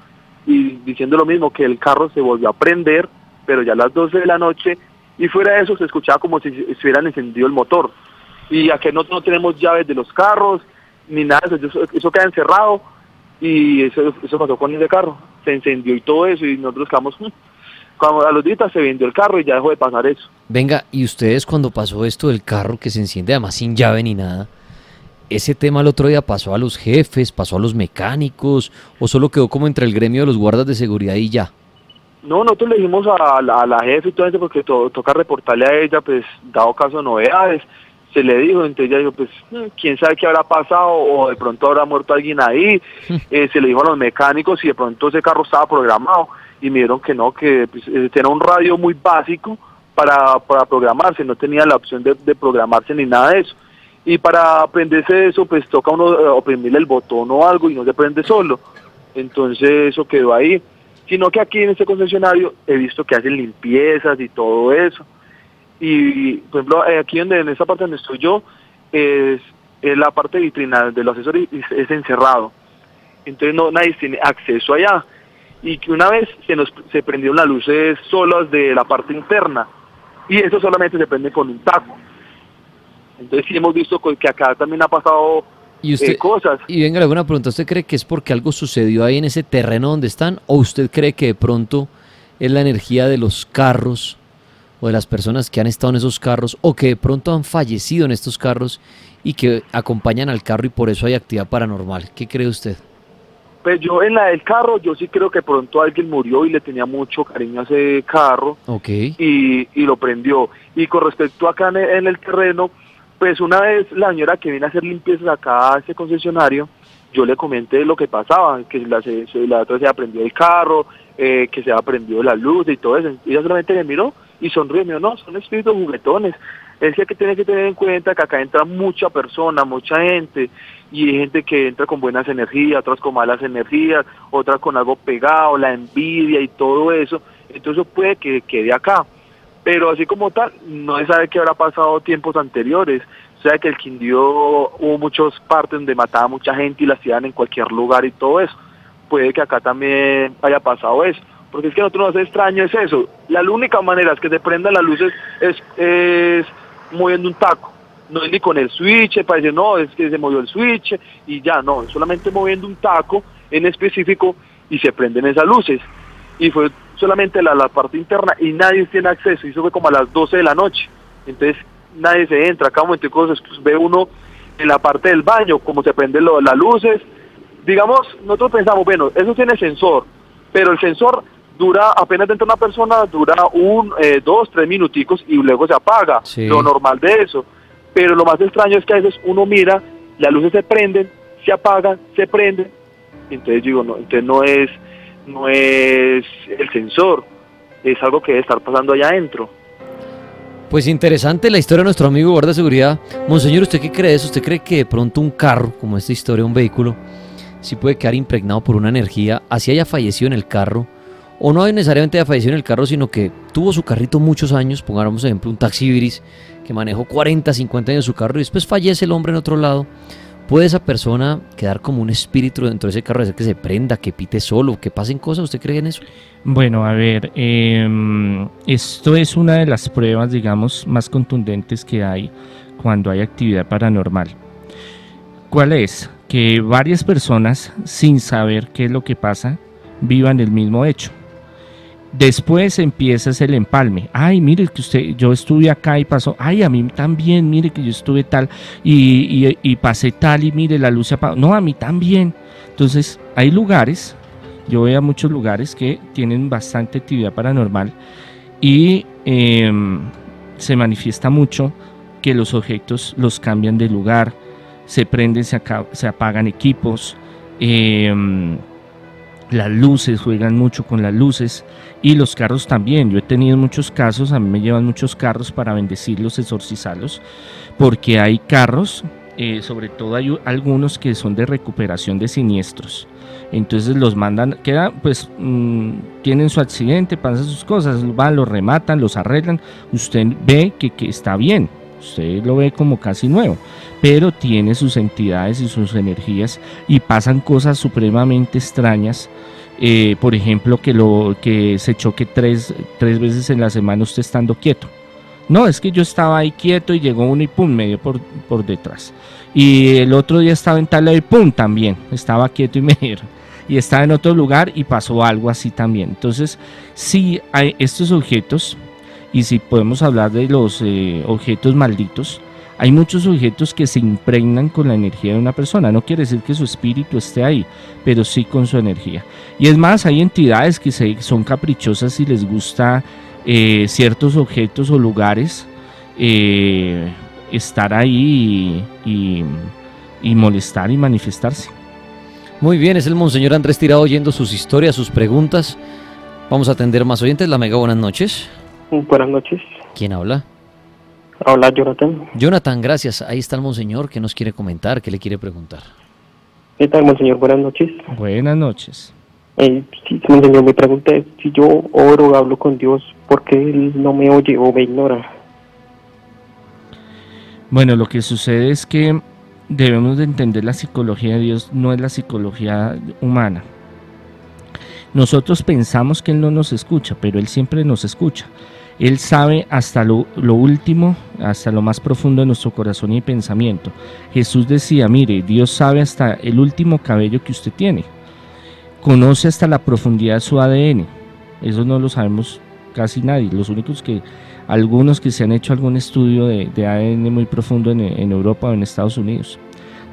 y diciendo lo mismo, que el carro se volvió a prender, pero ya a las 12 de la noche, y fuera de eso se escuchaba como si se hubieran encendido el motor. Y aquí nosotros no tenemos llaves de los carros, ni nada, eso, eso queda encerrado, y eso, eso pasó con ese carro. Se encendió y todo eso, y nosotros quedamos, "Mm". Cuando a los días se vendió el carro y ya dejó de pasar eso. Venga, y ustedes cuando pasó esto del carro que se enciende además sin llave ni nada, ese tema el otro día pasó a los jefes, pasó a los mecánicos, o solo quedó como entre el gremio de los guardas de seguridad y ya. No, nosotros le dijimos a la, a la jefe y todo eso porque to- toca reportarle a ella, pues, dado caso de novedades. Se le dijo, entonces ella dijo, pues, "Mm, quién sabe qué habrá pasado o de pronto habrá muerto alguien ahí. Eh, se le dijo a los mecánicos si de pronto ese carro estaba programado y me dijeron que no, que pues, eh, tenía un radio muy básico para, para programarse, no tenía la opción de, de programarse ni nada de eso. Y para aprenderse eso, pues toca uno eh, oprimirle el botón o algo y no se prende solo. Entonces eso quedó ahí. Sino que aquí en este concesionario he visto que hacen limpiezas y todo eso. Y, por ejemplo, eh, aquí donde, en esta parte donde estoy yo, es, la parte vitrina de los asesores es, es encerrado. Entonces no nadie tiene acceso allá. Y que una vez se nos se prendieron las luces solas de la parte interna. Y eso solamente se prende con un taco. Entonces sí hemos visto que acá también ha pasado ¿Y usted, eh, cosas. Y venga, alguna pregunta, ¿usted cree que es porque algo sucedió ahí en ese terreno donde están? ¿O usted cree que de pronto es la energía de los carros o de las personas que han estado en esos carros o que de pronto han fallecido en estos carros y que acompañan al carro y por eso hay actividad paranormal? ¿Qué cree usted? Pues yo en la del carro, yo sí creo que pronto alguien murió y le tenía mucho cariño a ese carro Ok. y, y lo prendió. Y con respecto acá en el, en el terreno, pues una vez la señora que viene a hacer limpiezas acá a ese concesionario, yo le comenté lo que pasaba, que la, la otra se aprendió el carro, eh, que se ha prendido la luz y todo eso. Y ella solamente me miró y sonrió y me dijo, no, son espíritus juguetones. Es que tiene que tener en cuenta que acá entra mucha persona, mucha gente, y hay gente que entra con buenas energías, otras con malas energías, otras con algo pegado, la envidia y todo eso. Entonces puede que quede acá. Pero así como tal, no se sabe qué habrá pasado tiempos anteriores. O sea que el Quindío hubo muchas partes donde mataba a mucha gente y la hacían en cualquier lugar y todo eso. Puede que acá también haya pasado eso. Porque es que a nosotros nos hace extraño es eso. La única manera es que se prendan las luces es, es moviendo un taco. No es ni con el switch para decir, no, es que se movió el switch y ya, no. Es solamente moviendo un taco en específico y se prenden esas luces. Y fue solamente la, la parte interna y nadie tiene acceso. Y eso fue como a las 12 de la noche. Entonces nadie se entra. Cada momento cosas, pues, ve uno en la parte del baño, como se prenden lo- las luces. Digamos, nosotros pensamos, bueno, eso tiene sensor, pero el sensor dura, apenas dentro de una persona, dura un, eh, dos, tres minuticos y luego se apaga. Sí. Lo normal de eso. Pero lo más extraño es que a veces uno mira, las luces se prenden, se apagan, se prenden. Entonces digo, no, entonces no es, no es el sensor, es algo que debe estar pasando allá adentro. Pues interesante la historia de nuestro amigo guarda de seguridad. Monseñor, ¿usted qué cree de eso? ¿Usted cree que de pronto un carro, como esta historia, un vehículo, sí puede quedar impregnado por una energía, así haya fallecido en el carro? O no necesariamente haya fallecido en el carro, sino que tuvo su carrito muchos años, pongamos ejemplo un taxi Iberis, que manejó 40, 50 años su carro y después fallece el hombre en otro lado. ¿Puede esa persona quedar como un espíritu dentro de ese carro, hacer que se prenda, que pite solo, que pasen cosas? ¿Usted cree en eso? Bueno, a ver, em, esto es una de las pruebas, digamos, más contundentes que hay cuando hay actividad paranormal. ¿Cuál es? Que varias personas, sin saber qué es lo que pasa, vivan el mismo hecho. Después empieza el empalme. Ay, mire que usted, yo estuve acá y pasó. Ay, a mí también, mire que yo estuve tal y, y- pasé tal y mire la luz se apagó. No, a mí también. Entonces, hay lugares yo voy a muchos lugares que tienen bastante actividad paranormal y em, se manifiesta mucho que los objetos los cambian de lugar, se prenden, se, se apagan equipos, em, las luces, juegan mucho con las luces y los carros también. Yo he tenido muchos casos, a mí me llevan muchos carros para bendecirlos, exorcizarlos, porque hay carros, eh, sobre todo hay algunos que son de recuperación de siniestros. Entonces los mandan, queda, pues mm, tienen su accidente, pasan sus cosas, van, los rematan, los arreglan. Usted ve que, que está bien, usted lo ve como casi nuevo, pero tiene sus entidades y sus energías y pasan cosas supremamente extrañas. Eh, por ejemplo, que, lo, que se choque tres, tres veces en la semana usted estando quieto. No, es que yo estaba ahí quieto y llegó uno y pum, me dio por, por detrás. Y el otro día estaba en tal lado y pum, también. Estaba quieto y [LAUGHS] me dieron. Y estaba en otro lugar y pasó algo así también. Entonces, sí hay estos objetos, y si podemos hablar de los eh, objetos malditos, hay muchos objetos que se impregnan con la energía de una persona. No quiere decir que su espíritu esté ahí, pero sí con su energía. Y es más, hay entidades que son caprichosas y les gusta eh, ciertos objetos o lugares eh, estar ahí y, y- y molestar y manifestarse. Muy bien, es el Monseñor Andrés Tirado oyendo sus historias, sus preguntas. Vamos a atender más oyentes. La mega, buenas noches. Buenas noches. ¿Quién habla? Hola, Jonathan. Jonathan, gracias. Ahí está el Monseñor. ¿Qué nos quiere comentar? ¿Qué le quiere preguntar? ¿Qué tal, monseñor? Buenas noches. Buenas noches. Eh, sí, monseñor, me pregunta si yo oro o hablo con Dios, ¿por qué Él no me oye o me ignora? Bueno, lo que sucede es que debemos de entender la psicología de Dios, no es la psicología humana. Nosotros pensamos que Él no nos escucha, pero Él siempre nos escucha. Él sabe hasta lo, último, hasta lo más profundo de nuestro corazón y pensamiento. Jesús decía, mire, Dios sabe hasta el último cabello que usted tiene. Conoce hasta la profundidad de su ADN. Eso no lo sabemos casi nadie. Los únicos que, algunos que se han hecho algún estudio de, ADN muy profundo en, en Europa o en Estados Unidos.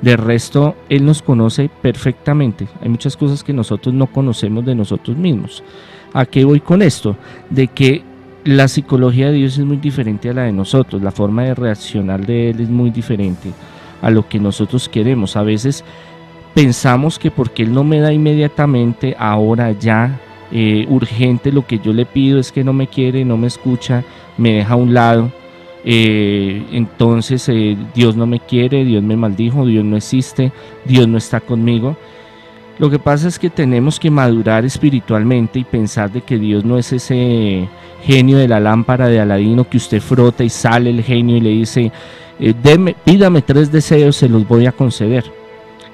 De resto, Él nos conoce perfectamente. Hay muchas cosas que nosotros no conocemos de nosotros mismos. ¿A qué voy con esto? De que la psicología de Dios es muy diferente a la de nosotros, la forma de reaccionar de Él es muy diferente a lo que nosotros queremos. A veces pensamos que porque Él no me da inmediatamente, ahora ya, eh, urgente, lo que yo le pido es que no me quiere, no me escucha, me deja a un lado. Eh, entonces eh, Dios no me quiere, Dios me maldijo, Dios no existe, Dios no está conmigo. Lo que pasa es que tenemos que madurar espiritualmente y pensar de que Dios no es ese genio de la lámpara de Aladino que usted frota y sale el genio y le dice, eh, pídame tres deseos, se los voy a conceder.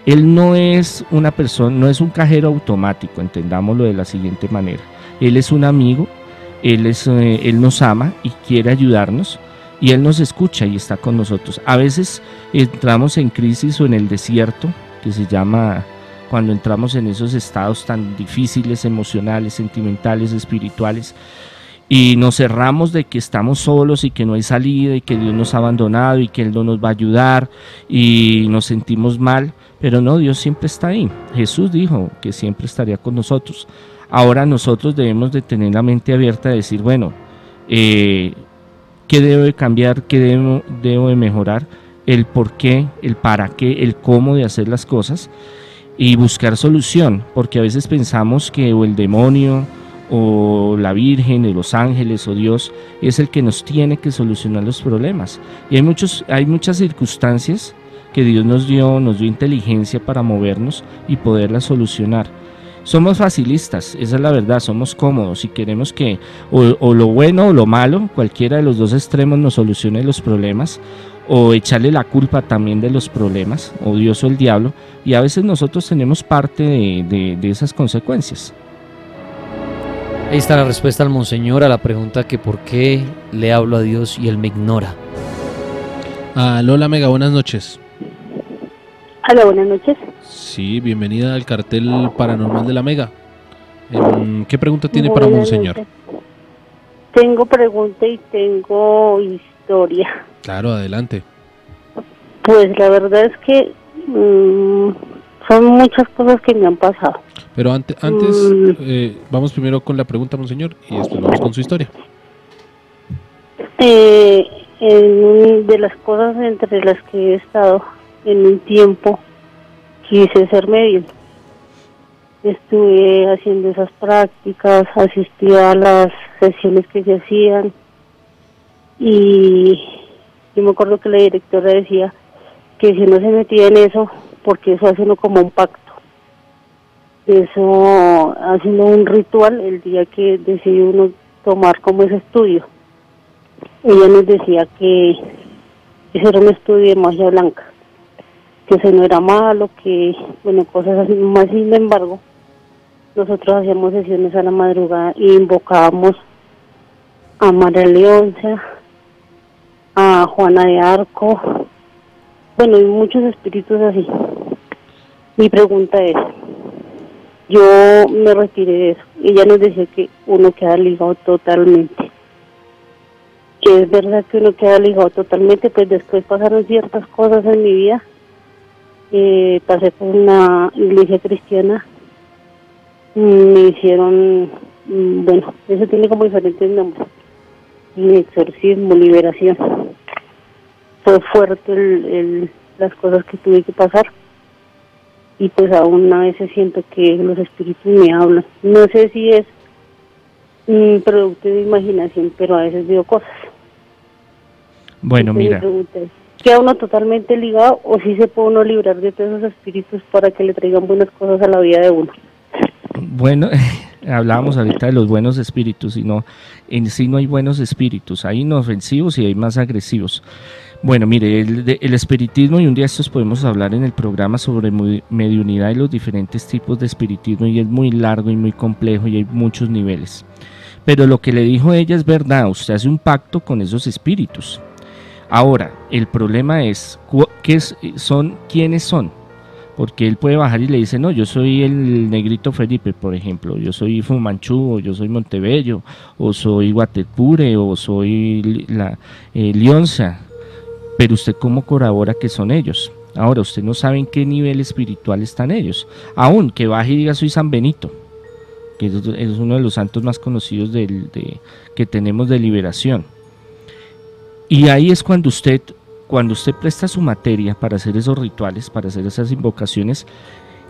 Él no es una persona, no es un cajero automático, entendámoslo de la siguiente manera. Él es un amigo, él, es, eh, él nos ama y quiere ayudarnos y Él nos escucha y está con nosotros. A veces entramos en crisis o en el desierto, que se llama cuando entramos en esos estados tan difíciles, emocionales, sentimentales, espirituales, y nos cerramos de que estamos solos y que no hay salida y que Dios nos ha abandonado y que Él no nos va a ayudar y nos sentimos mal, pero no, Dios siempre está ahí. Jesús dijo que siempre estaría con nosotros. Ahora nosotros debemos de tener la mente abierta de decir, bueno, eh, ¿qué debo de cambiar? ¿Qué debo, debo de mejorar? El por qué, el para qué, el cómo de hacer las cosas y buscar solución, porque a veces pensamos que o el demonio o la Virgen, o los ángeles o Dios es el que nos tiene que solucionar los problemas. Y hay, muchos, hay muchas circunstancias que Dios nos dio, nos dio inteligencia para movernos y poderlas solucionar. Somos facilistas, esa es la verdad, somos cómodos y queremos que o, o lo bueno o lo malo, cualquiera de los dos extremos nos solucione los problemas o echarle la culpa también de los problemas, o Dios o el diablo, y a veces nosotros tenemos parte de, esas consecuencias. Ahí está la respuesta al monseñor a la pregunta que por qué le hablo a Dios y él me ignora. Ah, Lola Mega, buenas noches. Hola, buenas noches. Sí, bienvenida al cartel paranormal de la Mega. Em, ¿Qué pregunta tiene para Monseñor? Tengo pregunta y tengo historia. Claro, adelante. Pues la verdad es que mm, son muchas cosas que me han pasado. Pero antes, antes mm. eh, vamos primero con la pregunta, monseñor, y después vamos con su historia. Eh, de las cosas entre las que he estado en un tiempo, quise ser medio. Estuve haciendo esas prácticas, asistí a las sesiones que se hacían y yo me acuerdo que la directora decía que si no se metía en eso, porque eso hace uno como un pacto. Eso haciendo un ritual el día que decidió uno tomar como ese estudio. Ella nos decía que ese era un estudio de magia blanca, que eso no era malo, que, bueno, cosas así, más sin embargo, nosotros hacíamos sesiones a la madrugada e invocábamos a María Leonza, a Juana de Arco, bueno, y muchos espíritus así. Mi pregunta es, yo me retiré de eso. Ella nos decía que uno queda ligado totalmente. Que es verdad que uno queda ligado totalmente, pues después pasaron ciertas cosas en mi vida. Eh, pasé por una iglesia cristiana, me hicieron, mm, bueno, eso tiene como diferentes nombres mi exorcismo, liberación. Fue fuerte el, las cosas que tuve que pasar y pues aún a veces siento que los espíritus me hablan. No sé si es un producto de imaginación, pero a veces veo cosas. Bueno, mira. ¿Queda uno totalmente ligado o si se puede uno librar de todos esos espíritus para que le traigan buenas cosas a la vida de uno? Bueno, [LAUGHS] hablábamos ahorita de los buenos espíritus, y no, en sí no hay buenos espíritus, hay inofensivos y hay más agresivos. Bueno, mire, el, el, espiritismo, y un día estos podemos hablar en el programa sobre mediunidad y los diferentes tipos de espiritismo, y es muy largo y muy complejo y hay muchos niveles. Pero lo que le dijo ella es verdad, usted hace un pacto con esos espíritus. Ahora, el problema es, ¿qué son, ¿quiénes son? Porque él puede bajar y le dice, no, yo soy el negrito Felipe, por ejemplo, yo soy Fumanchú, o yo soy Montebello, o soy Guatepure, o soy la eh. Pero usted cómo corrobora que son ellos. Ahora, usted no sabe en qué nivel espiritual están ellos. Aún que baje y diga soy San Benito, que es uno de los santos más conocidos que tenemos de liberación. Y ahí es cuando usted, cuando usted presta su materia para hacer esos rituales, para hacer esas invocaciones,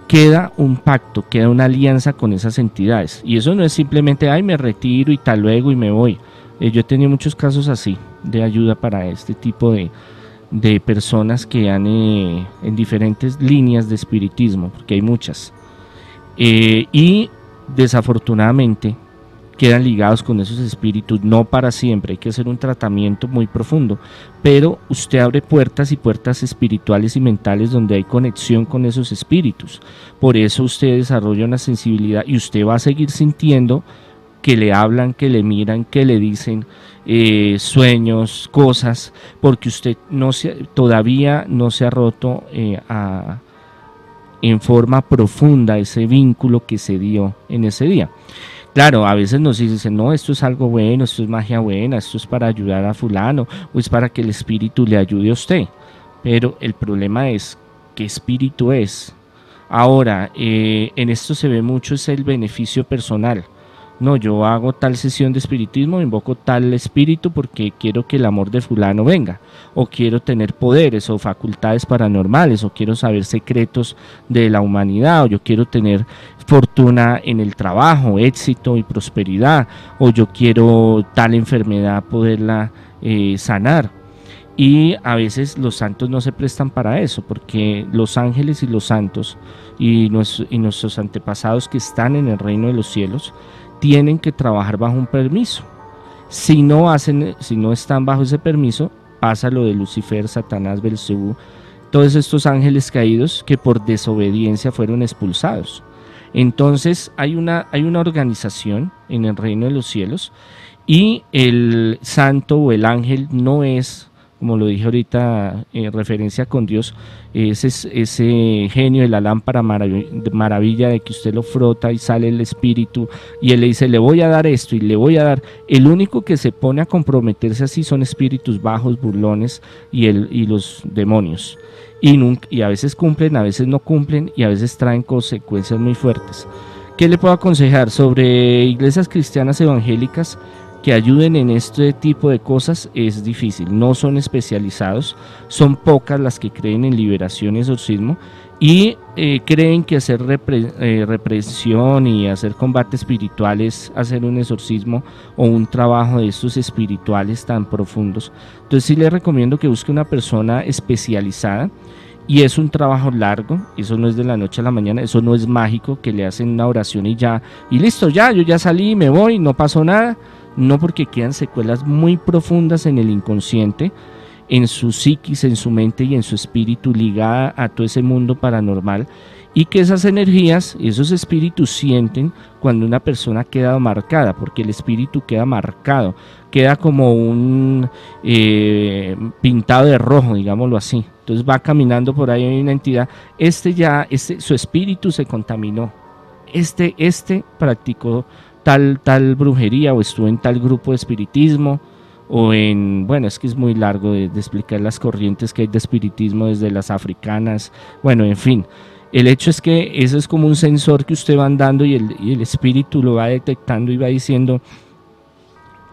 queda un pacto, queda una alianza con esas entidades. Y eso no es simplemente, ay, me retiro y tal luego y me voy. Eh, yo he tenido muchos casos así de ayuda para este tipo de, de personas que han eh, en diferentes líneas de espiritismo, porque hay muchas. Eh, y desafortunadamente quedan ligados con esos espíritus, no para siempre, hay que hacer un tratamiento muy profundo, pero usted abre puertas y puertas espirituales y mentales donde hay conexión con esos espíritus. Por eso usted desarrolla una sensibilidad y usted va a seguir sintiendo que le hablan, que le miran, que le dicen eh, sueños, cosas, porque usted no se, todavía no se ha roto eh, en forma profunda ese vínculo que se dio en ese día. Claro, a veces nos dicen, no, esto es algo bueno, esto es magia buena, esto es para ayudar a fulano, o es para que el espíritu le ayude a usted. Pero el problema es, ¿qué espíritu es? Ahora, eh, en esto se ve mucho es el beneficio personal no, yo hago tal sesión de espiritismo, invoco tal espíritu porque quiero que el amor de fulano venga, o quiero tener poderes o facultades paranormales, o quiero saber secretos de la humanidad, o yo quiero tener fortuna en el trabajo, éxito y prosperidad, o yo quiero tal enfermedad poderla eh, sanar. Y a veces los santos no se prestan para eso, porque los ángeles y los santos y, nuestros antepasados que están en el reino de los cielos, tienen que trabajar bajo un permiso. Si no, hacen, si no están bajo ese permiso, pasa lo de Lucifer, Satanás, Belcebú, todos estos ángeles caídos que por desobediencia fueron expulsados. Entonces hay una, hay una organización en el reino de los cielos y el santo o el ángel no es como lo dije ahorita en referencia con Dios, ese, ese genio de la lámpara maravilla de que usted lo frota y sale el espíritu y él le dice, le voy a dar esto y le voy a dar. El único que se pone a comprometerse así son espíritus bajos, burlones y, el, y los demonios. Y a veces cumplen, a veces no cumplen y a veces traen consecuencias muy fuertes. ¿Qué le puedo aconsejar sobre iglesias cristianas evangélicas? Que ayuden en este tipo de cosas es difícil, no son especializados, son pocas las que creen en liberación y exorcismo y eh, creen que hacer eh, represión y hacer combate espiritual es hacer un exorcismo o un trabajo de estos espirituales tan profundos. Entonces sí les recomiendo que busque una persona especializada y es un trabajo largo, eso no es de la noche a la mañana, eso no es mágico, que le hacen una oración y ya, y listo, ya, yo ya salí, me voy, no pasó nada no porque quedan secuelas muy profundas en el inconsciente, en su psiquis, en su mente y en su espíritu ligada a todo ese mundo paranormal y que esas energías, esos espíritus sienten cuando una persona queda marcada, porque el espíritu queda marcado, queda como un eh, pintado de rojo, digámoslo así. Entonces va caminando por ahí una entidad, este ya, este, su espíritu se contaminó, este, este practicó tal, tal brujería o estuve en tal grupo de espiritismo o en, bueno, es que es muy largo de, explicar las corrientes que hay de espiritismo desde las africanas, bueno, en fin. El hecho es que eso es como un sensor que usted va andando y el, el espíritu lo va detectando y va diciendo,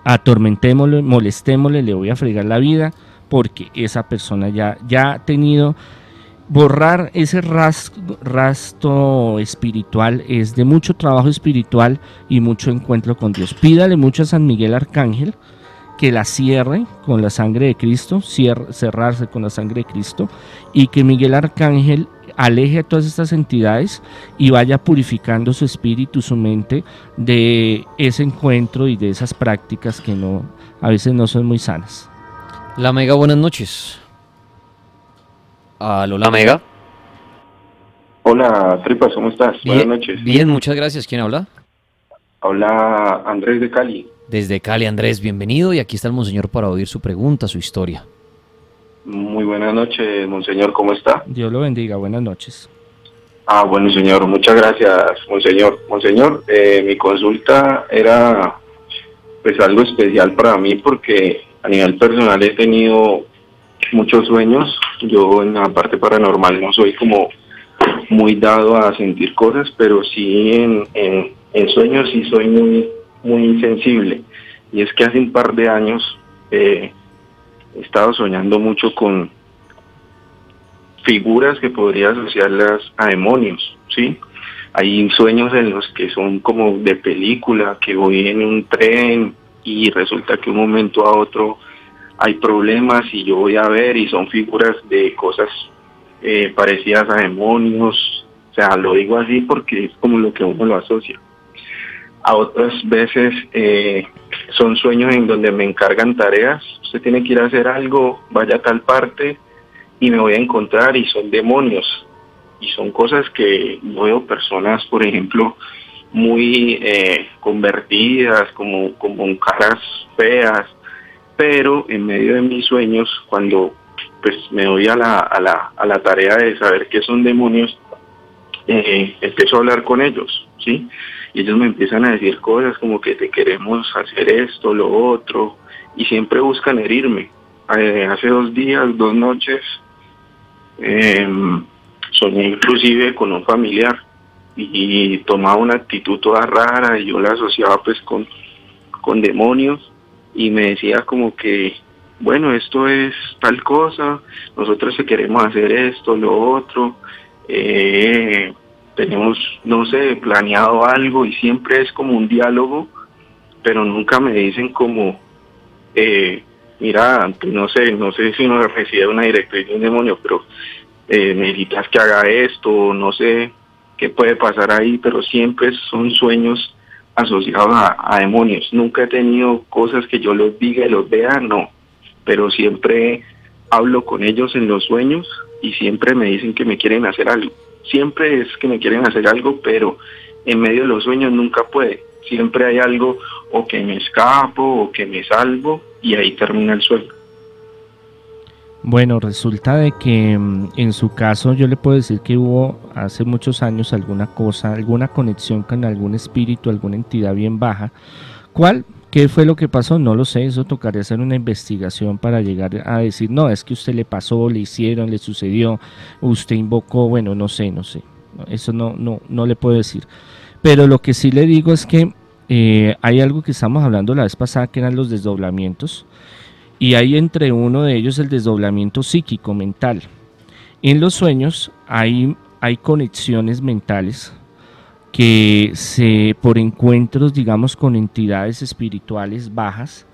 atormentémosle, molestémosle, le voy a fregar la vida, porque esa persona ya, ya ha tenido borrar ese rastro, espiritual es de mucho trabajo espiritual y mucho encuentro con Dios. Pídale mucho a San Miguel Arcángel que la cierre con la sangre de Cristo, cerrarse con la sangre de Cristo y que Miguel Arcángel aleje a todas estas entidades y vaya purificando su espíritu, su mente de ese encuentro y de esas prácticas que no a veces no son muy sanas. La mega buenas noches a Lola Mega. Hola, Tripas, ¿cómo estás? Buenas noches. Bien, muchas gracias. ¿Quién habla? Habla Andrés de Cali. Desde Cali, Andrés, bienvenido y aquí está el Monseñor para oír su pregunta, su historia. Muy buenas noches, Monseñor, ¿cómo está? Dios lo bendiga, buenas noches. Ah, bueno, señor, muchas gracias, Monseñor. Monseñor, eh, mi consulta era pues algo especial para mí porque a nivel personal he tenido muchos sueños. Yo en la parte paranormal no soy como muy dado a sentir cosas, pero sí en, sueños sí soy muy, muy sensible. Y es que hace un par de años eh, he estado soñando mucho con figuras que podría asociarlas a demonios, ¿sí? Hay sueños en los que son como de película, que voy en un tren y resulta que un momento a otro hay problemas y yo voy a ver y son figuras de cosas eh, parecidas a demonios, o sea, lo digo así porque es como lo que uno lo asocia. A otras veces eh, son sueños en donde me encargan tareas, usted tiene que ir a hacer algo, vaya a tal parte y me voy a encontrar y son demonios. Y son cosas que veo personas, por ejemplo, muy eh, convertidas, como, como caras feas, pero en medio de mis sueños, cuando pues me doy a la, a la, a la tarea de saber qué son demonios, eh, empiezo a hablar con ellos, ¿sí? Y ellos me empiezan a decir cosas como que te queremos hacer esto, lo otro, y siempre buscan herirme. Eh, hace dos días, dos noches, em, soñé inclusive con un familiar y, tomaba una actitud toda rara y yo la asociaba pues con, con demonios y me decía como que bueno esto es tal cosa nosotros queremos hacer esto lo otro eh, tenemos no sé planeado algo y siempre es como un diálogo pero nunca me dicen como eh, mira no sé no sé si uno recibe una directriz de un demonio pero eh, necesitas que haga esto no sé qué puede pasar ahí, pero siempre son sueños asociados a, demonios. Nunca he tenido cosas que yo los diga y los vea, no, pero siempre hablo con ellos en los sueños y siempre me dicen que me quieren hacer algo. Siempre es que me quieren hacer algo, pero en medio de los sueños nunca puede. Siempre hay algo o que me escapo o que me salvo y ahí termina el sueño. Bueno, resulta de que mm, en su caso yo le puedo decir que hubo hace muchos años alguna cosa, alguna conexión con algún espíritu, alguna entidad bien baja. ¿Cuál? ¿Qué fue lo que pasó? No lo sé, eso tocaría hacer una investigación para llegar a decir, no, es que usted le pasó, le hicieron, le sucedió, usted invocó, bueno, no sé, no sé. Eso no, no, no le puedo decir. Pero lo que sí le digo es que eh, hay algo que estamos hablando la vez pasada que eran los desdoblamientos y hay entre uno de ellos el desdoblamiento psíquico mental. En los sueños hay, hay conexiones mentales que se, por encuentros, digamos, con entidades espirituales bajas,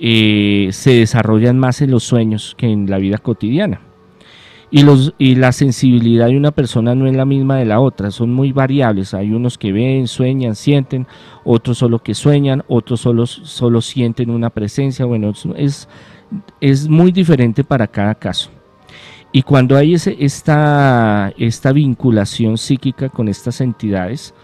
eh, se desarrollan más en los sueños que en la vida cotidiana. Y, los, y la sensibilidad de una persona no es la misma de la otra, son muy variables. Hay unos que ven, sueñan, sienten, otros solo que sueñan, otros solo, solo sienten una presencia. Bueno, es, es muy diferente para cada caso. Y cuando hay ese, esta, esta vinculación psíquica con estas entidades,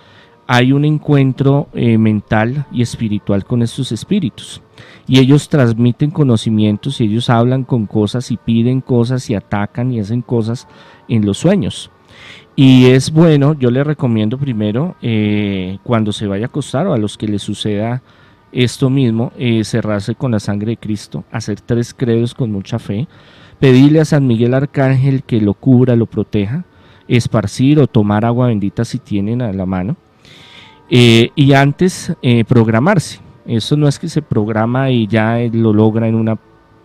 hay un encuentro eh, mental y espiritual con estos espíritus y ellos transmiten conocimientos y ellos hablan con cosas y piden cosas y atacan y hacen cosas en los sueños. Y es bueno, yo les recomiendo primero, eh, cuando se vaya a acostar o a los que les suceda esto mismo, eh, cerrarse con la sangre de Cristo, hacer tres credos con mucha fe, pedirle a San Miguel Arcángel que lo cubra, lo proteja, esparcir o tomar agua bendita si tienen a la mano, eh, y antes programarse. Eso no es que se programa y ya lo logra en una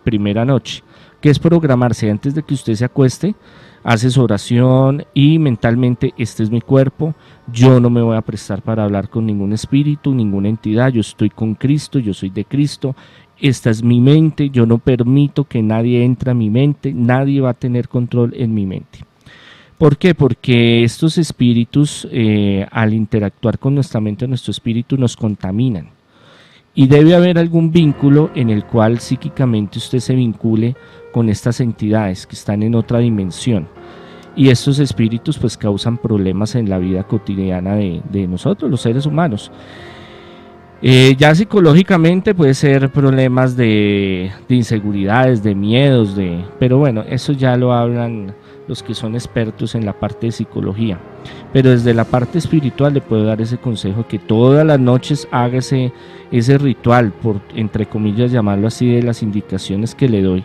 primera noche, que es programarse antes de que usted se acueste, hace su oración y mentalmente este es mi cuerpo, yo no me voy a prestar para hablar con ningún espíritu, ninguna entidad, yo estoy con Cristo, yo soy de Cristo, esta es mi mente, yo no permito que nadie entre a mi mente, nadie va a tener control en mi mente. ¿Por qué? Porque estos espíritus, eh, al interactuar con nuestra mente, nuestro espíritu nos contaminan y debe haber algún vínculo en el cual psíquicamente usted se vincule con estas entidades que están en otra dimensión. Y estos espíritus pues causan problemas en la vida cotidiana de, nosotros, los seres humanos. Eh, ya psicológicamente puede ser problemas de, de, inseguridades, de miedos, de, pero bueno, eso ya lo hablan los que son expertos en la parte de psicología. Pero desde la parte espiritual le puedo dar ese consejo que todas las noches haga ese, ese ritual, por entre comillas llamarlo así, de las indicaciones que le doy,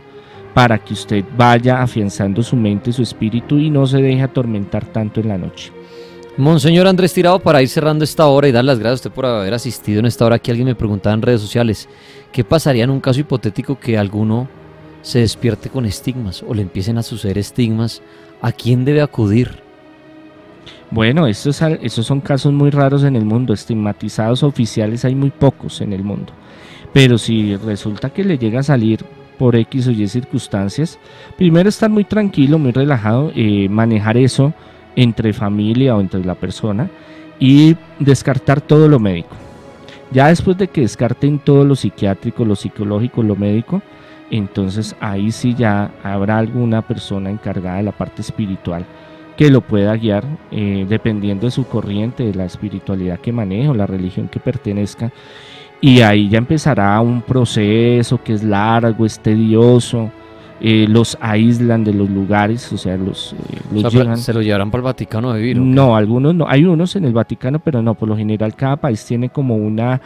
para que usted vaya afianzando su mente, su espíritu y no se deje atormentar tanto en la noche. Monseñor Andrés Tirado, para ir cerrando esta hora y dar las gracias a usted por haber asistido en esta hora, que alguien me preguntaba en redes sociales, ¿qué pasaría en un caso hipotético que alguno se despierte con estigmas o le empiecen a suceder estigmas? ¿A quién debe acudir? Bueno, estos, estos son casos muy raros en el mundo, estigmatizados oficiales hay muy pocos en el mundo, pero si resulta que le llega a salir por X o Y circunstancias, primero estar muy tranquilo, muy relajado, eh, manejar eso, entre familia o entre la persona y descartar todo lo médico. Ya después de que descarten todo lo psiquiátrico, lo psicológico, lo médico, entonces ahí sí ya habrá alguna persona encargada de la parte espiritual que lo pueda guiar eh, dependiendo de su corriente, de la espiritualidad que maneje o la religión que pertenezca. Y ahí ya empezará un proceso que es largo, es tedioso, eh, los aíslan de los lugares, o sea, los, eh, ¿Se lo llevarán para el Vaticano a vivir? No, algunos no. Hay unos en el Vaticano, pero no, por lo general cada país tiene como una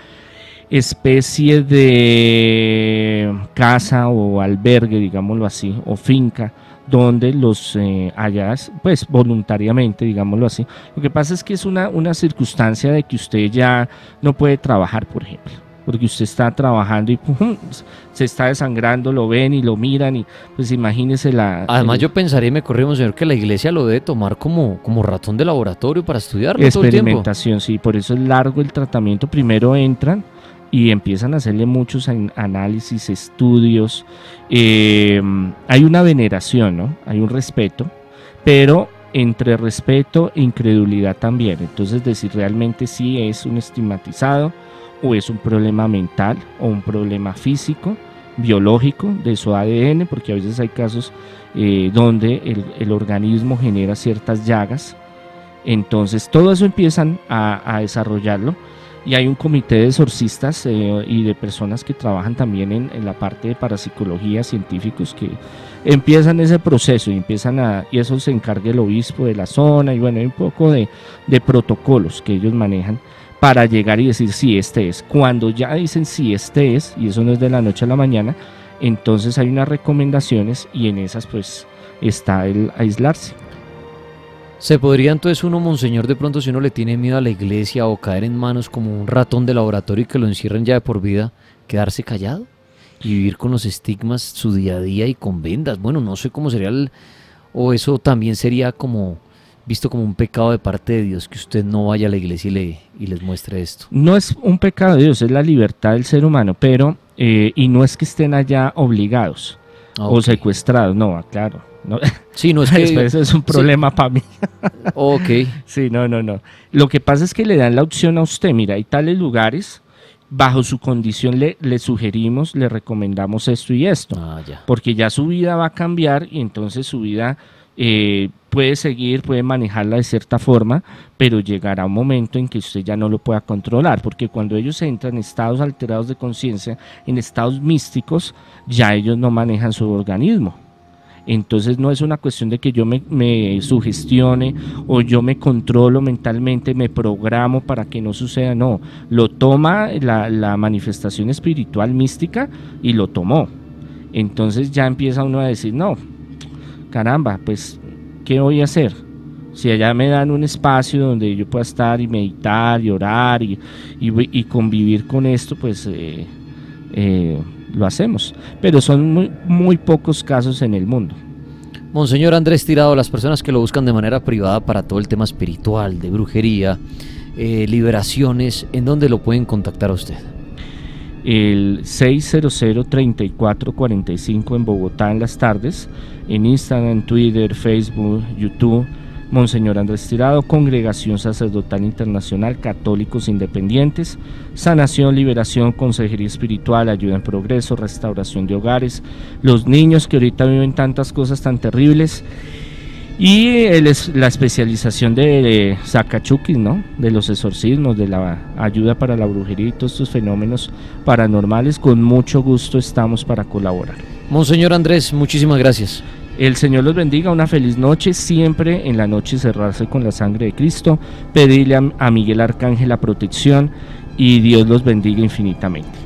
especie de casa o albergue, digámoslo así, o finca, donde los eh, pues voluntariamente, digámoslo así. Lo que pasa es que es una, una circunstancia de que usted ya no puede trabajar, por ejemplo porque usted está trabajando y [LAUGHS] se está desangrando, lo ven y lo miran y pues imagínese la... Además yo pensaría, y me corrimos señor, que la iglesia lo debe tomar como, como ratón de laboratorio para estudiarlo. Experimentación, sí, por eso es largo el tratamiento. Primero entran y empiezan a hacerle muchos análisis, estudios. Em, hay una veneración, ¿no? Hay un respeto, pero entre respeto e incredulidad también. Entonces decir realmente sí es un estigmatizado o es un problema mental o un problema físico, biológico de su ADN, porque a veces hay casos eh, donde el, organismo genera ciertas llagas. Entonces todo eso empiezan a, desarrollarlo y hay un comité de exorcistas eh, y de personas que trabajan también en, la parte de parapsicología, científicos que empiezan ese proceso y empiezan a, y eso se encarga el obispo de la zona y bueno, hay un poco de, de protocolos que ellos manejan para llegar y decir si este es. Cuando ya dicen si este es, y eso no es de la noche a la mañana, entonces hay unas recomendaciones y en esas pues está el aislarse. ¿Se podría entonces uno, monseñor, de pronto si uno le tiene miedo a la iglesia o caer en manos como un ratón de laboratorio y que lo encierren ya de por vida, quedarse callado y vivir con los estigmas su día a día y con vendas? Bueno, no sé cómo sería el... o eso también sería como visto como un pecado de parte de Dios que usted no vaya a la iglesia y, le, y les muestre esto? No es un pecado de Dios, es la libertad del ser humano, pero, eh, y no es que estén allá obligados o secuestrados, no, claro. No. Sí, no es [LAUGHS] que... Eso es un problema para mí. [LAUGHS] ok. Sí, no, no, no. Lo que pasa es que le dan la opción a usted, mira, hay tales lugares, bajo su condición le, le sugerimos, le recomendamos esto y esto. Ah, ya. Porque ya su vida va a cambiar y entonces su vida eh, puede seguir, puede manejarla de cierta forma, pero llegará un momento en que usted ya no lo pueda controlar, porque cuando ellos entran en estados alterados de conciencia, en estados místicos, ya ellos no manejan su organismo. Entonces no es una cuestión de que yo me, sugestione o yo me controlo mentalmente, me programo para que no suceda, no, lo toma la, manifestación espiritual mística y lo tomó. Entonces ya empieza uno a decir, no, caramba, pues, ¿qué voy a hacer? Si allá me dan un espacio donde yo pueda estar y meditar y orar y, y, convivir con esto, pues eh, eh, lo hacemos. Pero son muy, muy pocos casos en el mundo. Monseñor Andrés Tirado, las personas que lo buscan de manera privada para todo el tema espiritual, de brujería, eh, liberaciones, ¿en dónde lo pueden contactar a usted? El 600-3445 en Bogotá en las tardes en Instagram, Twitter, Facebook, YouTube. Monseñor Andrés Tirado, Congregación Sacerdotal Internacional, Católicos Independientes, Sanación, Liberación, Consejería Espiritual, Ayuda en Progreso, Restauración de Hogares, los niños que ahorita viven tantas cosas tan terribles Y la especialización de Sakachukis, ¿no? De los exorcismos, de la ayuda para la brujería y todos estos fenómenos paranormales, con mucho gusto estamos para colaborar. Monseñor Andrés, muchísimas gracias. El Señor los bendiga, una feliz noche, siempre en la noche cerrarse con la sangre de Cristo, pedirle a, Miguel Arcángel la protección y Dios los bendiga infinitamente.